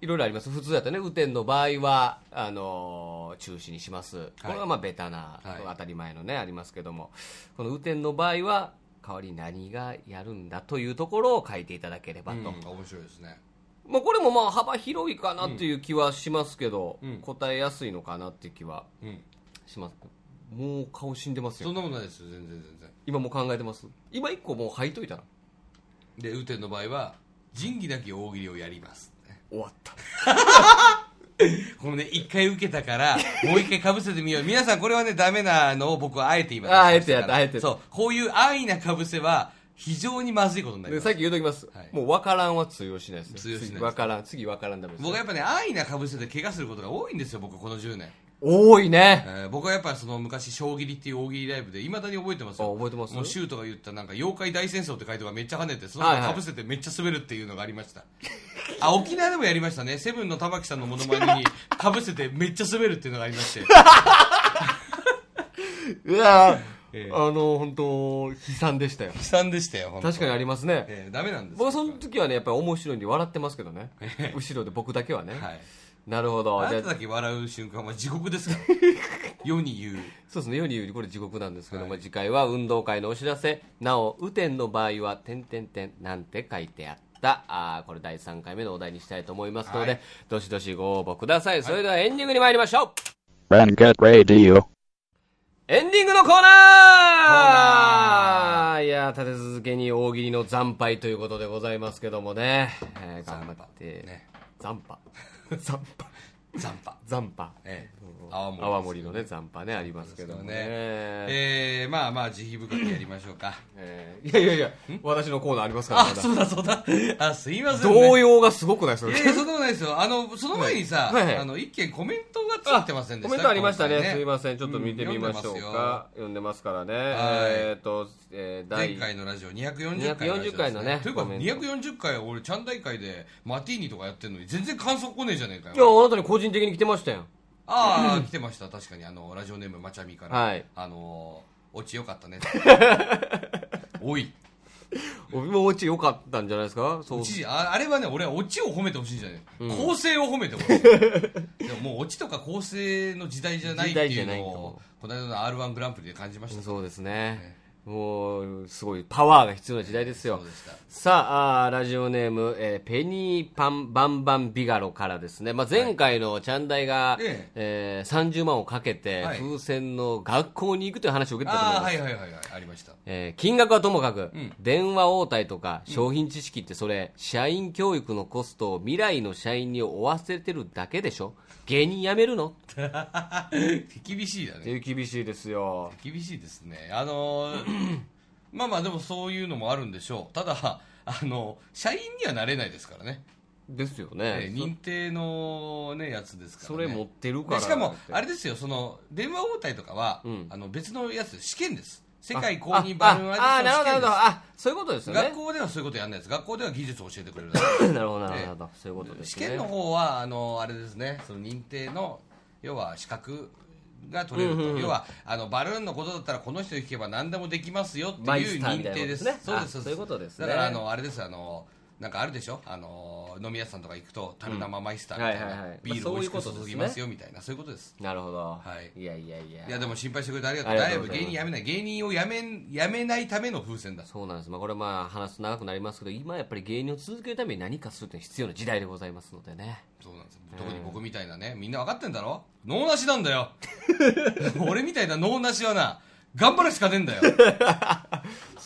いろいろあります。普通だったらね、雨天の場合は、あのー中止にします。これはまあ、ベタな、はい当たり前のね、ありますけども、この雨天の場合は、代わりに何がやるんだというところを書いていただければと。うん面白いですね。まあ、これもまあ、幅広いかなっていう気はしますけど、うん。答えやすいのかなっていう気はうんします。もう顔死んでますよ。そん。なことないですよ全然全然。今もう考えてます？今一個もう吐いといたら。で雨天の場合は仁義なき大喜利をやります。終わった (laughs) このね一回受けたから (laughs) もう一回かぶせてみよう。皆さんこれはねダメなのを僕はあえて今ああえてやったあえてそう。こういう安易なかぶせは非常にまずいことになります。でさっき言うときます、はい。もう分からんは通用しないですよ。通用しないです。次分からん次分からんダメです僕はやっぱね安易なかぶせで怪我することが多いんですよ僕この10年、多いね。えー僕はやっぱその昔将棋っていう大喜利ライブでいまだに覚えてますよ。あ覚えてます？もうシュートが言ったなんか妖怪大戦争って書いてがめっちゃ跳ねてそのかぶせてめっちゃ滑るっていうのがありました、あ沖縄でもやりましたね。セブンの玉木さんのモノマネに (laughs) かぶせてめっちゃ滑るっていうのがありまして。(laughs) いやー、ええ。あの本当悲惨でしたよ。悲惨でしたよ確かにありますね、えーダメなんです僕はその時はねやっぱり面白いんで笑ってますけどね。後ろで僕だけはね、はいなるほど。あじゃあなただけ笑う瞬間は地獄ですか？ら (laughs) 世に言う。そうですね。世に言うこれ地獄なんですけど、はい。まあ次回は運動会のお知らせ。なお雨天の場合は点点点なんて書いてあった。あーこれ第3回目のお題にしたいと思いますので、どしどしご応募ください、それではエンディングに参りましょう.エンディングのコーナー。いやー立て続けに大喜利の惨敗ということでございますけどもね、えー頑張って、ね。惨敗惨敗残波惨敗ええ泡盛泡盛のね惨敗ねありますけどもね。えー、まあまあ慈悲深くやりましょうか。えーいやいやいや私のコーナーありますからあそうだそうだ。あすいません、ね、動揺がすごくないですかいやそんなことないですよ。あのその前にさ、はい。はいあの一件コメントがついてませんでしたコメントありましたね。今回すいません。ちょっと見てみましょうか、読んでますからね、えっ、と、えー、前第回のラジオ240回のラジオです、240回のね。というかコメント。240回俺ちゃん大会でマティーニとかやってるのに全然感想来ねえじゃねえかいやよあなたに個人的に来てましたよああ来てました。確かにあのラジオネームまちゃみから、はい。あのオチよかったね。(laughs) おい。俺もオチ良かったんじゃないですか？そう。ああれはね俺はオチを褒めてほしいんじゃない、構成を褒めてほしい。(laughs) でももうオチとか構成の時代じゃないっていうのをこの間の r 1グランプリで感じました。そうですねもうすごいパワーが必要な時代ですよ。さあラジオネーム、えーペニーパンバンバンビガロからですね、まあ、前回のチャンダイが、ええ。ー30万をかけてはい。風船の学校に行くという話を受けてたと思います、ああはいはいはいはい。ありました。えー金額はともかく、ん。電話応対とか商品知識ってそれ、社員教育のコストを未来の社員に負わせてるだけでしょ？芸人辞めるの？(laughs) 厳しいだっね厳しいですよ。厳しいですね。あのーまあまあでもそういうのもあるんでしょう。ただあの社員にはなれないですからね、ですよえね、ー認定の、ね、やつですから、ね、それ持ってるから。でしかもあれれですよその電話応対とかは、うん。あの別のやつ試験です。世界公認バルーンアーティストのああなるほどなるほど。試験です。あそういうことですよね。学校ではそういうことやらないです。学校では技術を教えてくれるなるほどなるほど、そういうことですね。試験の方はあのあれですね。その認定の要は資格が取れると、うんうんうん。要はあのバルーンのことだったらこの人に聞けば何でもできますよっていう認定です。ねそうです。あそういうことですね。だからあのあれですあのなんかあるでしょ？あの飲み屋さんとか行くと樽生マイスターみたいな、はいはいはい。ビールまあ美味しく注ぎますよみたいなそういうことです。なるほど、はい。いやいやいや。いやでも心配してくれてありがとう。だいぶ芸人辞めない芸人を辞め辞めないための風船だ。そうなんです、まあ、これはまあ話すと長くなりますけど今やっぱり芸人を続けるために何かするというのは必要な時代でございますのでね。そうなんです。特に僕みたいなねみんな分かってんだろ？脳なしなんだよ。(laughs) 俺みたいな脳なしはな頑張るしかねえんだよ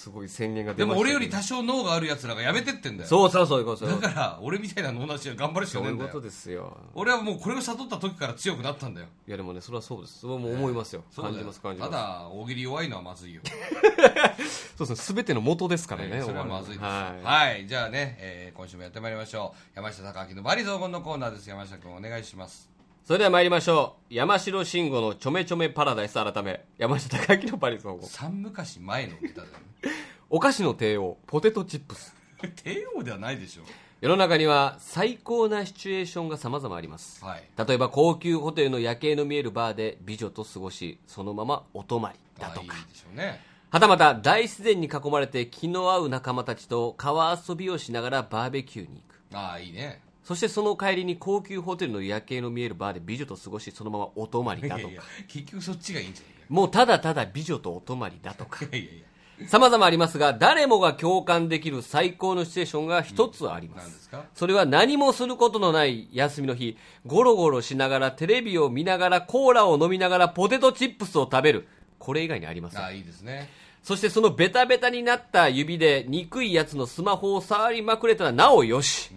すごい宣言がで出ましたも俺より多少脳があるやつらがやめてってんだよ。そうそうそういうことだから俺みたいな脳なしは頑張るしかそういうことですよ。俺はもうこれを悟った時から強くなったんだよ。いやでもねそれはそうです。それはもう思いますよ、そうだよ。感じます感じたます。だ大喜利弱いのはまずいよ。(laughs) そうですね。全ての元ですからね、それはまずいです。はい、はい、じゃあね、えー今週もやってまいりましょう。山下隆明のバリ雑言のコーナーです。山下君お願いしますそれでは参りましょう。山城慎吾のちょめちょめパラダイス改め。山下隆明のパリ総合三昔前の歌だよね。お菓子の帝王ポテトチップス。(laughs) 帝王ではないでしょ。世の中には最高なシチュエーションが様々あります。はい。例えば高級ホテルの夜景の見えるバーで美女と過ごしそのままお泊まりだとか。あいいでしょうね。はたまた大自然に囲まれて気の合う仲間たちと川遊びをしながらバーベキューに行く。ああいいねそしてその帰りに高級ホテルの夜景の見えるバーで美女と過ごしそのままお泊まりだとか。結局そっちがいいんじもうただただ美女とお泊まりだとか。ゃないいやいやいや様々ありますが誰もが共感できる最高のシチュエーションが一つあります、何ですか？それは何もすることのない休みの日ゴロゴロしながらテレビを見ながらコーラを飲みながらポテトチップスを食べる。これ以外にありません。ああいいですね。そしてそのベタベタになった指で憎いやつのスマホを触りまくれたらなおよし、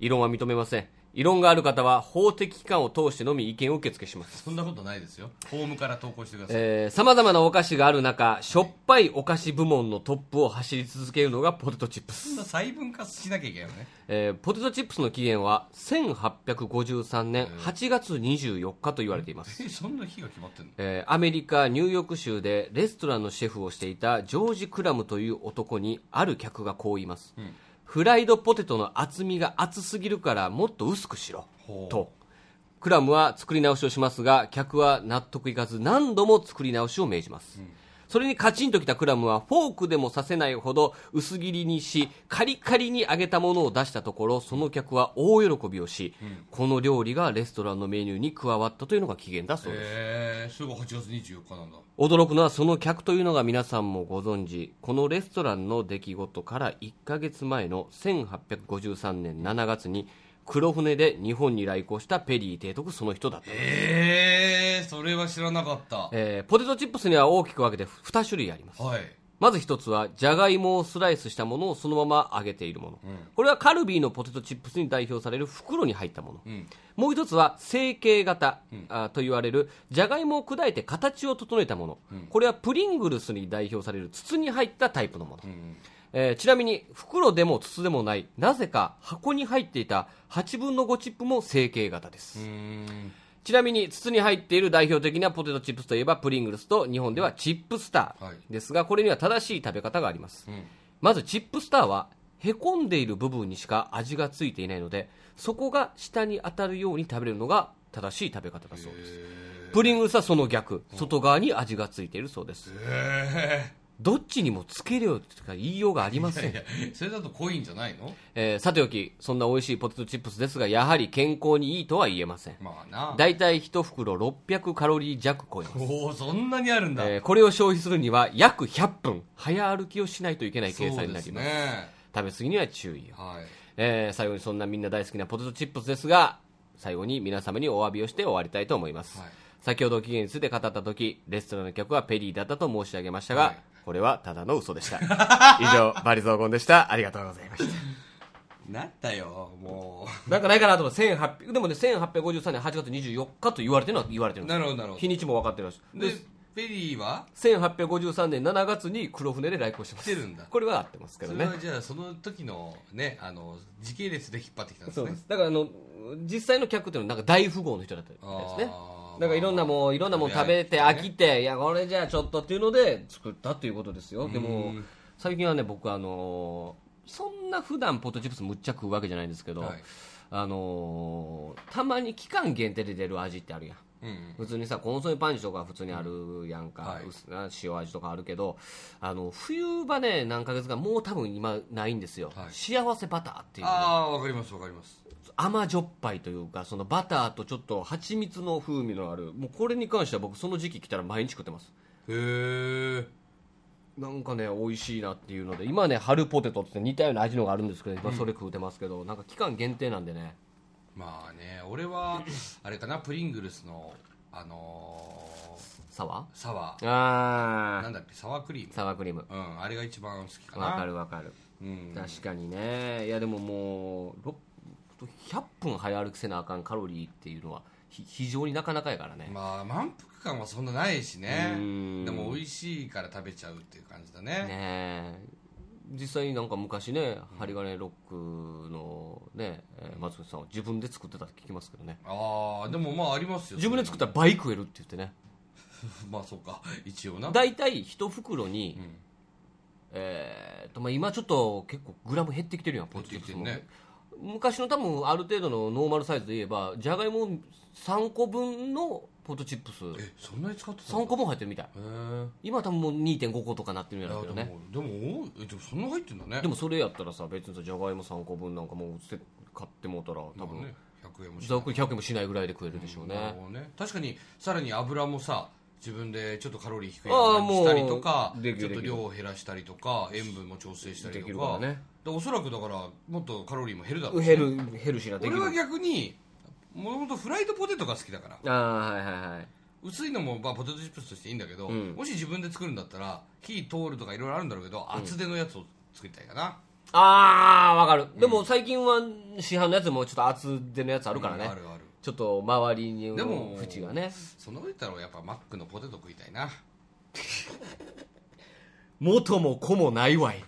異論は認めません。異論がある方は法的機関を通してのみ意見を受付します。そんなことないですよ。ホームから投稿してください、えー、様々なお菓子がある中しょっぱいお菓子部門のトップを走り続けるのがポテトチップス。そんな細分化しなきゃいけないよね。えーポテトチップスの起源は1853年8月24日と言われています、えそんな日が決まってんの？えーアメリカ・ニューヨーク州でレストランのシェフをしていたジョージ・クラムという男にある客がこう言います、フライドポテトの厚みが厚すぎるからもっと薄くしろ。と。クラムは作り直しをしますが客は納得いかず何度も作り直しを命じます、それにカチンときたクラムはフォークでも刺せないほど薄切りにしカリカリに揚げたものを出したところその客は大喜びをし、この料理がレストランのメニューに加わったというのが起源だそうです。へえそれが8月24日なんだ。驚くのはその客というのが皆さんもご存知。このレストランの出来事から1ヶ月前の1853年7月に黒船で日本に来航したペリー提督その人だった、へえそれは知らなかった。えーポテトチップスには大きく分けて2種類あります。はい。まず一つはじゃがいもをスライスしたものをそのまま揚げているもの、これはカルビーのポテトチップスに代表される袋に入ったもの、ん。もう一つは成形型、あと言われるじゃがいもを砕いて形を整えたもの、これはプリングルスに代表される筒に入ったタイプのもの、えーちなみに袋でも筒でもないなぜか箱に入っていた8分の5チップも成形型です、ちなみに筒に入っている代表的なポテトチップスといえばプリングルスと日本ではチップスターはい。ですがこれには正しい食べ方があります、ん。まずチップスターはへこんでいる部分にしか味がついていないのでそこが下に当たるように食べるのが正しい食べ方だそうです。プリングルスはその逆。外側に味がついているそうです。へどっちにもつけるよとか言いようがありません。えいやそれだと濃いんじゃないの？えーさておきそんな美味しいポテトチップスですがやはり健康にいいとは言えません。まあな。だいたい1袋600カロリー弱。超えますおおそんなにあるんだ、えーこれを消費するには約100分。早歩きをしないといけない計そうです算になります。ね。食べ過ぎには注意を、はい。えー最後にそんなみんな大好きなポテトチップスですが最後に皆様にお詫びをして終わりたいと思います、はい。先ほど期限について語った時レストランの客はペリーだったと申し上げましたが、はいこれはただの嘘でした。(laughs) 以上バリ雑言でした。ありがとうございました。なんだよもなんかないかなと思って1800でもね1853年8月24日と言われてるのは言われてるんでなるほどなるほ日にちも分かってるらし。いどでペリーは？1853年7月に黒船で来航してます。来てるんだ。これは合ってますけそどね。れはじゃあその時のねあの時系列で引っ張ってきたんですね。そうです。だからあの実際の客っていうのはなんか大富豪の人だったみたいですね。あーだからいろんなもんいろんなもん食べて飽きていやこれじゃあちょっとっていうので作ったっていうことですよ。でもうん最近はね僕あのーそんな普段ポテトチップスむっちゃ食うわけじゃないんですけど、はい。あのーたまに期間限定で出る味ってあるやん。うんうん。普通にさコンソメパンチとか普通にあるやんか、はい。薄な塩味とかあるけどあの冬場ね何ヶ月かもう多分今ないんですよ、はい。幸せバターっていうね、ああわかりますわかります甘じょっぱいというかそのバターとちょっと蜂蜜の風味のあるもうこれに関しては僕その時期来たら毎日食ってます。へえなんかね美味しいなっていうので今ね春ポテトって似たような味のがあるんですけど今それ食うてますけど、なんか期間限定なんでね。まあね俺はあれかなプリングルスのあのサワー？サワー。ー。あなんだっけサワークリーム？サワークリーム。うんあれが一番好きかな。わかるわかる。うん。確かにね。いやでももうろ100分早歩きせなあかんカロリーっていうのはひ非常になかなかやからね、まあ満腹感はそんなないしね。うん。でも美味しいから食べちゃうっていう感じだね。ねえ。実際になんか昔ね針金ロックのね、えー松口さんは自分で作ってたって聞きますけどね。ああでもまあありますよ自分で作ったら倍食えるって言ってね。(laughs) まあそうか。一応な。大体一袋に、ん。えーっとまあ、今ちょっと結構グラム減ってきてるやんポテトチップスも減って昔の多分ある程度のノーマルサイズで言えばじゃがいも3個分のポテトチップス。えそんなに使ってたの？3個分入ってるみたい。今は多分もう2.5個とかなってるんやろうけどでね。もでもでもそんな入ってんだね。でもそれやったらさ別にさじゃがいも3個分なんかもう買ってもうたら多分、まあね100円もしざっくり100円もしないぐらいで食えるでしょうね、なるほどね。確かにさらに油もさ自分でちょっとカロリー低いああのにしたりとかちょっと量を減らしたりとか塩分も調整したりとか。ね。でおそらくだからもっとカロリーも減るだろうしヘルヘルシーなできる。俺は逆にもともとフライドポテトが好きだから。ああはいはいはい。薄いのもまあポテトチップスとしていいんだけど、ん。もし自分で作るんだったら火通るとかいろいろあるんだろうけど、厚手のやつを作りたいかな、ああわかる、でも最近は市販のやつもちょっと厚手のやつあるからね、うんあるあるちょっと周りにでも縁がね。その上言ったらやっぱマックのポテト食いたいな。(laughs) 元も子もないわい。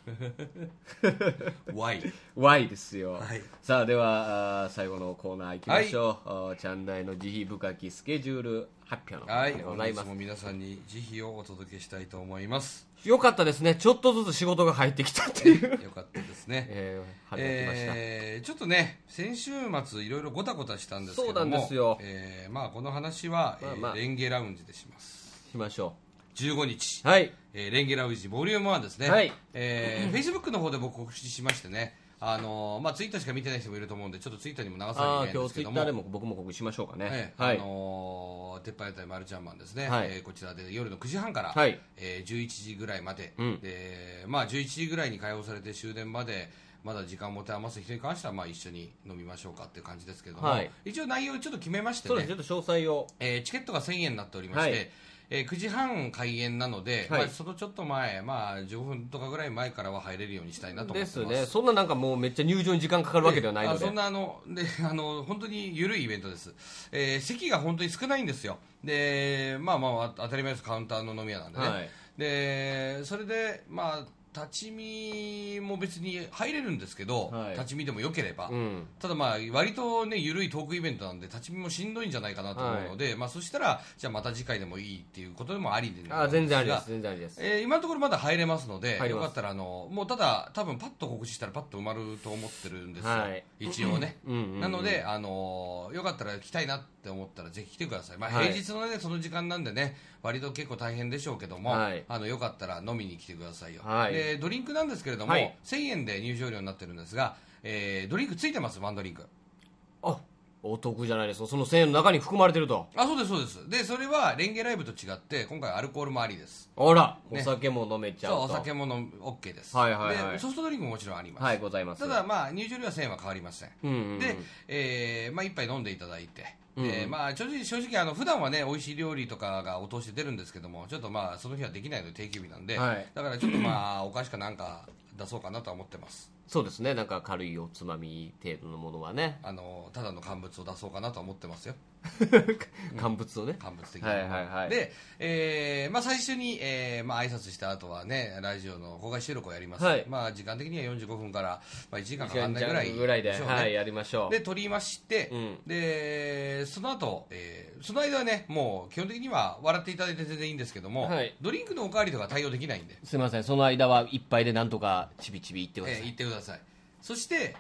(laughs) Y わいですよ、はい。さあではあー最後のコーナー行きましょう、あーチャンダイの慈悲深きスケジュール発表のコーナはいーでございます、本日も皆さんに慈悲をお届けしたいと思いますよかったですね。ちょっとずつ仕事が入ってきたっていう、よかったですね。(laughs) えー、春が来ました、えーちょっとね先週末いろいろごたごたしたんですけどもそうなんですよ。えーまあ、この話は、えーまあまあ。レンゲラウンジでします。しましょ15日、はい。えーレンゲラウンジボリューム1ですね、はい。えー、Facebook の方で僕告知しましてね、あのーまあ、ツイッターしか見てない人もいると思うんでちょっとツイッターにも流さなきゃああ、いけないんですけども。ツイッターでも僕も告知しましょうかね。ええはい。あのー鉄板屋台マルちゃんマンですね、はい。えーこちらで夜の9時半から、はい。えー11時ぐらいまで、うん。でまあ、11時ぐらいに解放されて終電までまだ時間を持て余す人に関してはまあ一緒に飲みましょうかっていう感じですけども、はい。一応内容ちょっと決めましてね。そうです。ちょっと詳細を。えーチケットが1000円になっておりまして、はいえー9時半開演なので、はい。まあ、そのちょっと前、まあ、15分とかぐらい前からは入れるようにしたいなと思ってます。ですね。そんななんかもうめっちゃ入場に時間かかるわけではないので。あそんなあのであの本当に緩いイベントです、えー席が本当に少ないんですよ。でまあまあ当たり前です。カウンターの飲み屋なんでね、はい。でそれでまあ立ち見も別に入れるんですけど、はい。立ち見でもよければ、うん。ただまあ割とね緩いトークイベントなんで立ち見もしんどいんじゃないかなと思うので、まあそしたらじゃあまた次回でもいいっていうことでもありであ全然ありでがす。全然ありです。えー今のところまだ入れますので入れます。よかったらあのもうただ多分パッと告知したらパッと埋まると思ってるんですよ、はい。一応ね、うんうんうん。なのであのよかったら来たいなって思ったらぜひ来てください、まあ、はい平日のね、その時間なんでね割と結構大変でしょうけども、はい。あのよかったら飲みに来てくださいよ、はい。でドリンクなんですけれども、はい。1000円で入場料になってるんですが、えードリンクついてます？ワンドリンク。あ、お得じゃないですか。その1000円の中に含まれてると。あそうですそうです。でそれはレンゲライブと違って今回アルコールもありです。あら、ね。お酒も飲めちゃそううと。お酒も飲む OK です、はいはいはい。でソフトドリンクももちろんあります、はい、ございます。ただ、まあ、入場料は1000円は変わりません、うんうんうん。で、えーまあ、一杯飲んでいただいて、うんうん。でまあ、正直正直あの普段はね美味しい料理とかがお通しで出るんですけどもちょっとまあその日はできないので定休日なんで、はい。だからちょっとまあお菓子かなんか出そうかなとは思ってますそうですね。なんか軽いおつまみ程度のものはね。あのただの乾物を出そうかなとは思ってますよ。(laughs) 乾物をね。乾物的なものはいはいはい。で、えーまあ、最初に、えーまあ挨拶した後はねラジオの公開収録をやります、はい。まあ、時間的には45分から、まあ、1時間かかんないぐらいぐらいで、はい、やりましょう。で撮りまして、うん。でその後、えーその間はねもう基本的には笑っていただいて全然いいんですけども、はい。ドリンクのおかわりとか対応できないんで、すみません、その間は一杯でなんとかちびちびいってください。えー言ってください。そして、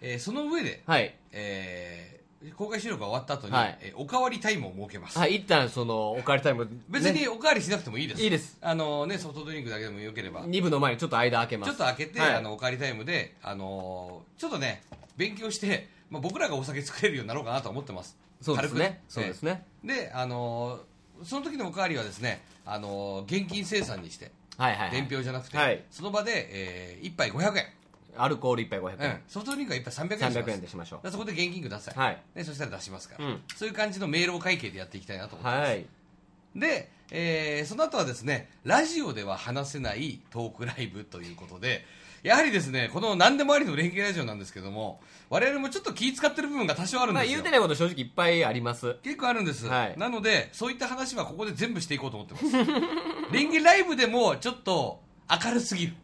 えーその上で、はい。えー公開収録が終わった後に、はい。えーおかわりタイムを設けます、はい、一旦その、おかわりタイム、別にね、おかわりしなくてもいいです。いいです。あのねソフトドリンクだけでもよければ。2部の前にちょっと間開けます。ちょっと開けて、はい。あのおかわりタイムで、あのーちょっとね勉強して、まあ、僕らがお酒作れるようになろうかなと思ってます。そうですね。軽くね。そうですね。で、あのーその時のおかわりはですね、あのー現金生産にして、はいはい、はい。伝票じゃなくて、はい。その場で、え1杯500円、アルコール一杯500うん。円。ソフトドリンクは1杯300円します。300円でしましょう。そこで現金ください、はい。でそしたら出しますから、うん。そういう感じの明朗会計でやっていきたいなと思ってます、はい。で、えーその後はですねラジオでは話せないトークライブということでやはりですねこの何でもありの連携ラジオなんですけども我々もちょっと気使ってる部分が多少あるんまあですよ、言うてないこと正直いっぱいあります。結構あるんです、はい。なのでそういった話はここで全部していこうと思ってます。レンゲライブでもちょっと明るすぎる、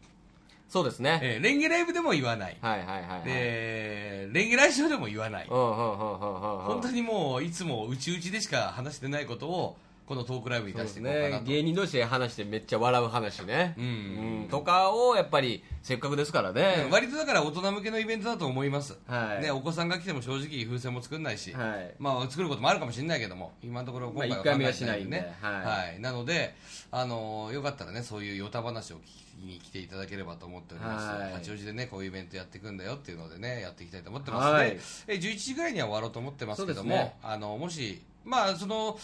そうですね。えーレンゲライブでも言わない、はいはいはいはい。でレンゲラジオでも言わない。本当にもういつもうちうちでしか話してないことをこのトークライブにそうです出していこうかなと、。ね。芸人同士で話してめっちゃ笑う話ね。うん。うん。とかをやっぱりせっかくですからね。うん。割とだから大人向けのイベントだと思います、はい。ね、お子さんが来ても正直風船も作んないし、はい。まあ、作ることもあるかもしれないけども今のところ今回は考えてしないんで。ねはい。はい、なので、あのーよかったらねそういうヨタ話を聞きに来ていただければと思っております、はい。八王子でねこういうイベントやっていくんだよっていうのでねやっていきたいと思ってます、はい。でえ11時ぐらいには終わろうと思ってますけども、あのもしまあその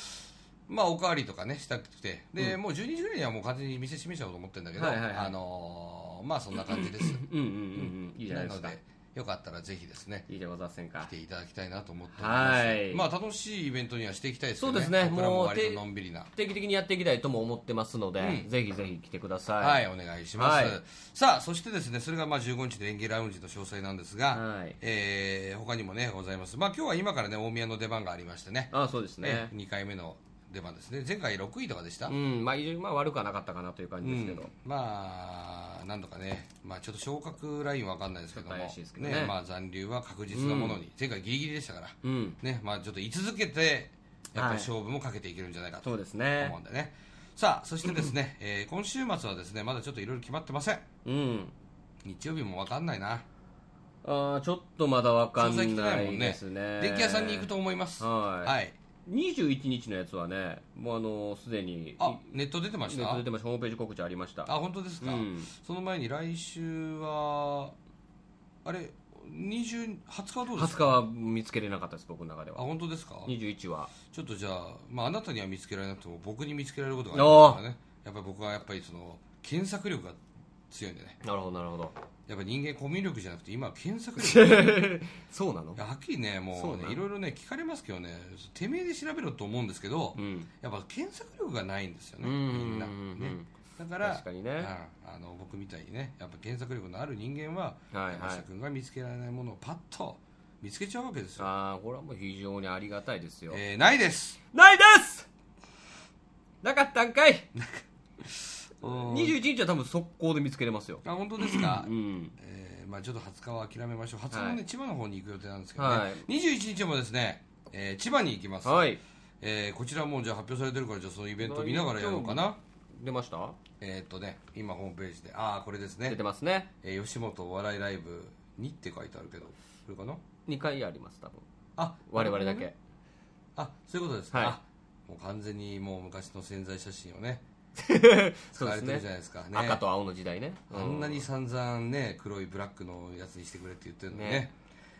まあ、おかわりとかねしたくて。で、もう12時ぐらいにはもう完全に店閉めちゃおうと思ってるんだけど、はいはいはい。あのーまあそんな感じです。うんうんうんうん。いいじゃないですか。のでよかったらぜひですね。いいじゃございませんか。来。ていただきたいなと思っております。はい。まあ楽しいイベントにはしていきたいですよね。そうですね。僕らも割とのんびりな。定期的にやっていきたいとも思ってますので、うん。ぜひぜひ来てください。はい、お願いします、はい。さあそしてですねそれがまあ15日で演芸ラウンジの詳細なんですが、はい。えー他にもねございます。まあ今日は今からね大宮の出番がありましてね。あそうですね。2回目の出番ですね。前回6位とかでした、うん、まあ、まあ悪くはなかったかなという感じですけど。うん。まあなんとかね、まあ、ちょっと昇格ラインは分かんないですけども。ちょっと怪しいですけどね。まあ、残留は確実なものに、前回ギリギリでしたから、うん。ね。まあ、ちょっと居続けてやっぱはい。り勝負もかけていけるんじゃないかとそうです思ねうん。でね、さあそしてですね、えー今週末はですねまだちょっといろいろ決まってません。うん。日曜日も分かんないな。あーちょっとまだわかんなないですね。電気屋さんに行くと思います。はい。はい21日のやつはねもうあのすでにあネット出てました？ネット出てました。ホームページ告知ありました。あ本当ですか、うん。その前に来週はあれ20 20日はどうです20か日は見つけれなかったです僕の中であは本当ですか？21は。ちょっとじゃあ、まあ、あなたには見つけられなくても僕に見つけられることがありますからね。やっぱり僕はやっぱりその検索力が強いんでね。なるほどなるほど。やっぱ人間コミュ力じゃなくて今は検索力 (laughs) そうなの？はっきりねもそうねいろいろね聞かれますけどね。てめえで調べろと思うんですけど、うん。やっぱ検索力がないんですよねみんな、うんね、だから確かにね。うんあの僕みたいにねやっぱ検索力のある人間は、はいはい。山下君が見つけられないものをパッと見つけちゃうわけですよ、ああこれはもう非常にありがたいですよ。えーないです。ないです！なかったんかい！うん21日は多分速攻で見つけれますよ。あ本当ですか、うん。えーまあ、ちょっと20日は諦めましょう。20日もね、はい千葉の方に行く予定なんですけどね、はい。21日もですね、えー千葉に行きます、はい。えーこちらもじゃあ発表されてるからじゃあそのイベント見ながらやろうかな。出ました？えーっとね今ホームページで。ああこれですね。出て、ますね。えー吉本お笑いライブにって書いてあるけど。これかな？2回あります多分。あ我々だけ、あそういうことですね、はい。あもう完全にもう昔の宣材写真をね (laughs) 使われてるじゃねないですか。ね。赤と青の時代ね。あんなに散々ね黒いブラックのやつにしてくれって言ってるのにね。ね。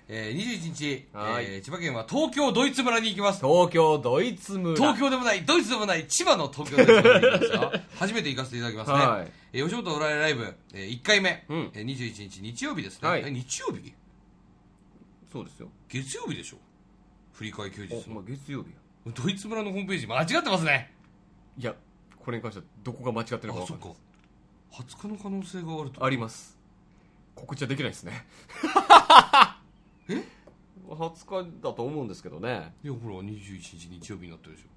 えー、21日、はい。えー千葉県は東京ドイツ村に行きます。東京ドイツ村。東京でもないドイツでもない千葉の東京ドイツ村に行きますよ。(laughs) 初めて行かせていただきますね、はい。えー吉本お笑いライブ、えー、1回目、うん。えー、21日日曜日ですね、はい。え日曜日？そうですよ。月曜日でしょ？振り替え休日お、まあ、月曜日や。ドイツ村のホームページ間違ってますね。いやこれに関してはどこが間違ってるあそっか。か分かんない20日の可能性があるとあります。告知はできないですね。(laughs) え？20日だと思うんですけどね。いやほら21日日曜日になってるでしょ。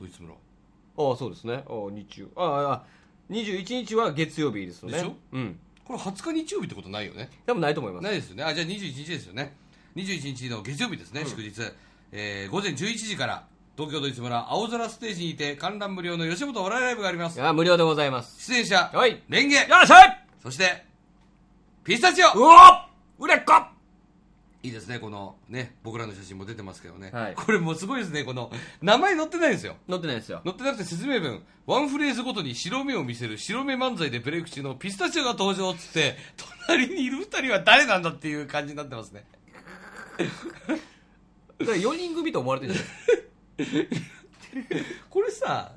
ドイツ村。ああそうですね。ああ日曜。あああ21日は月曜日ですよね。でしょ？うん。これ20日日曜日ってことないよね。多分ないと思います。ないですよね。あじゃあ21日ですよね。21日の月曜日ですね、祝日、えー午前11時から東京ドイツ村青空ステージにて観覧無料の吉本お笑いライブがあります。あ無料でございます。出演者、はい。レンゲ。よっしゃい。そしてピスタチオ。うお売れっ子。いいですねこのね僕らの写真も出てますけどね、はい。これもうすごいですねこの名前載ってないんですよ。載ってないですよ。載ってなくて説明文。ワンフレーズごとに白目を見せる白目漫才でブレイク中のピスタチオが登場っつって隣にいる2人は誰なんだっていう感じになってますね。(laughs) だから4人組と思われてるんじゃない？(laughs) これさ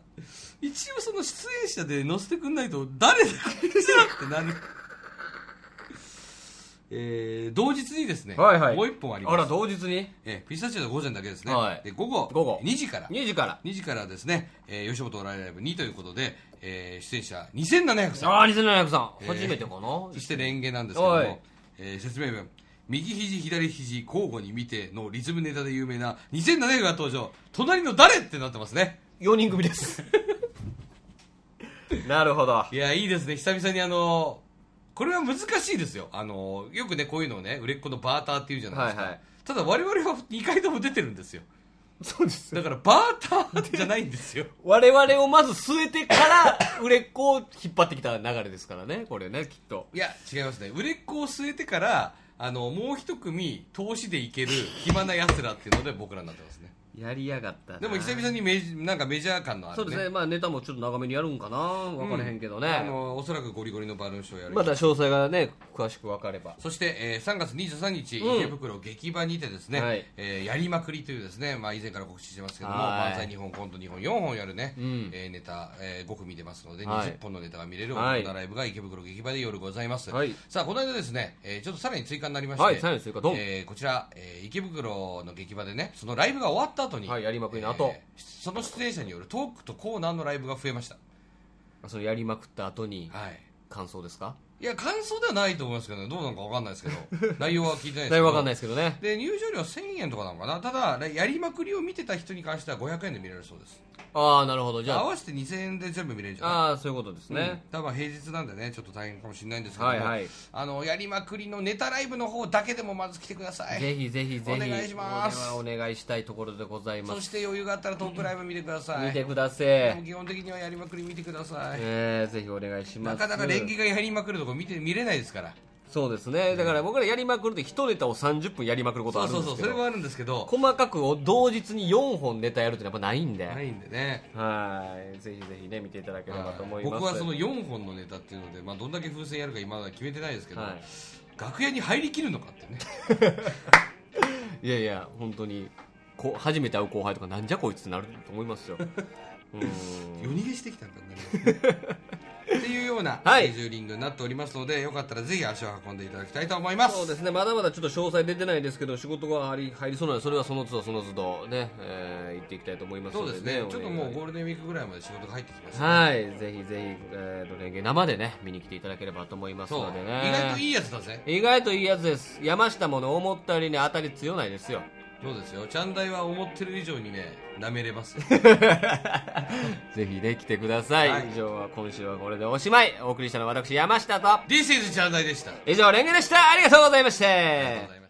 一応その出演者で載せてくんないと誰だってなる (laughs) えー、同日にですね、はいはい。もう一本あります。あら同日に？えーピスタチオの午前だけですね、はい。で午後午後。2時から。2時から。2時からですね、えー吉本お笑いライブ2ということで、えー出演者2700さん。ああ2700さん、えー初めてかな？そしてレンゲなんですけどはい。も、えー説明文右肘左肘交互に見てのリズムネタで有名な2700が登場。隣の誰ってなってますね。4人組です。(laughs) なるほど。いやいいですね。久々にあのこれは難しいですよ。あのよくねこういうのをね売れっ子のバーターっていうじゃないですか、はいはい。ただ我々は2回とも出てるんですよ。そうですだからバーターじゃないんですよ。(laughs) 我々をまず据えてから売れっ子を引っ張ってきた流れですからねこれねきっと。いや違いますね。売れっ子を据えてからあのもう一組投資でいける暇なやつらっていうので僕らになってますね。やりやがったな。でも久々にメジなんかメジャー感のあるね。そうですね。まあネタもちょっと長めにやるんかな。分からへんけどね、あのおそらくゴリゴリのバルーンショーやる。まだ詳細がね詳しく分かれば。そして、えー3月23日、うん。池袋劇場にてですね、はい。えーやりまくりというですね、まあ、以前から告知してますけどもはい。漫才2本コント2本4本やるね、うん。えーネタ、えー5組出ますので、はい。20本のネタが見れるはい。大人ライブが池袋劇場で夜ございます、はい。さあこの間ですね、えーちょっとさらに追加になりまして、はいさらに追加ドン。えーこちら、えー池袋の劇場でねそのライブが終わった後に、はいやりまくりの後。えーその出演者によるトークとコーナーのライブが増えました。それやりまくった後にはい。感想ですか？いや感想ではないと思いますけどね。どうなのか分かんないですけど。(laughs) 内容は聞いてないですけど。かんないですけどね。で入場料は1000円とかなのかな。ただやりまくりを見てた人に関しては500円で見れるそうです。ああなるほど。じゃあ。合わせて2000円で全部見れるんじゃないああそういうことですうん。ね、多分平日なんでねちょっと大変かもしれないんですけども、はいはい。あのやりまくりのネタライブの方だけでもまず来てください。ぜひぜひぜひ。お願いします。お願いしたいところでございます。そして余裕があったらトークライブ見てください、見てください基本的にはやりまくり見てください、えー、ぜひお願いします。なかなか連携がやりまくるとこ見て見れないですから。そうですね。だから僕らやりまくるって1ネタを30分やりまくることそあるんですけど。うそうそう。それはあるんですけど。細かく同日に4本ネタやるってやっぱないんで、ないんでね。はい。ぜひぜひね見ていただければと思います。僕はその4本のネタっていうので、まあ、どんだけ風船やるか今まだ決めてないですけど、はい。楽屋に入りきるのかってね。(laughs) いやいや本当にこう初めて会う後輩とかなんじゃこいつってなると思いますよ。うん。(laughs) 夜逃げしてきたんだねっていうようなス (laughs) はい。ケジューリングになっておりますので、よかったらぜひ足を運んでいただきたいと思います。そうですね。まだまだちょっと詳細出てないですけど仕事が入り入りそうなのでそれはその都度その都度ね、えー、行っていきたいと思いますのでそうですね。ねちょっともうゴールデンウィークぐらいまで仕事が入ってきますはい。ぜひぜひ、えー、とレンゲ生でね見に来ていただければと思いますのでね。意外といいやつだぜ。意外といいやつです。山下もね思ったよりね当たり強ないですよ。そうですよ。チャンダイは思ってる以上にね舐めれますよ。(laughs) ぜひね来てください、はい。以上は今週はこれでおしまい。お送りしたのは私山下と。This is チャンダイでした。以上レンゲでした。ありがとうございましたがとうございました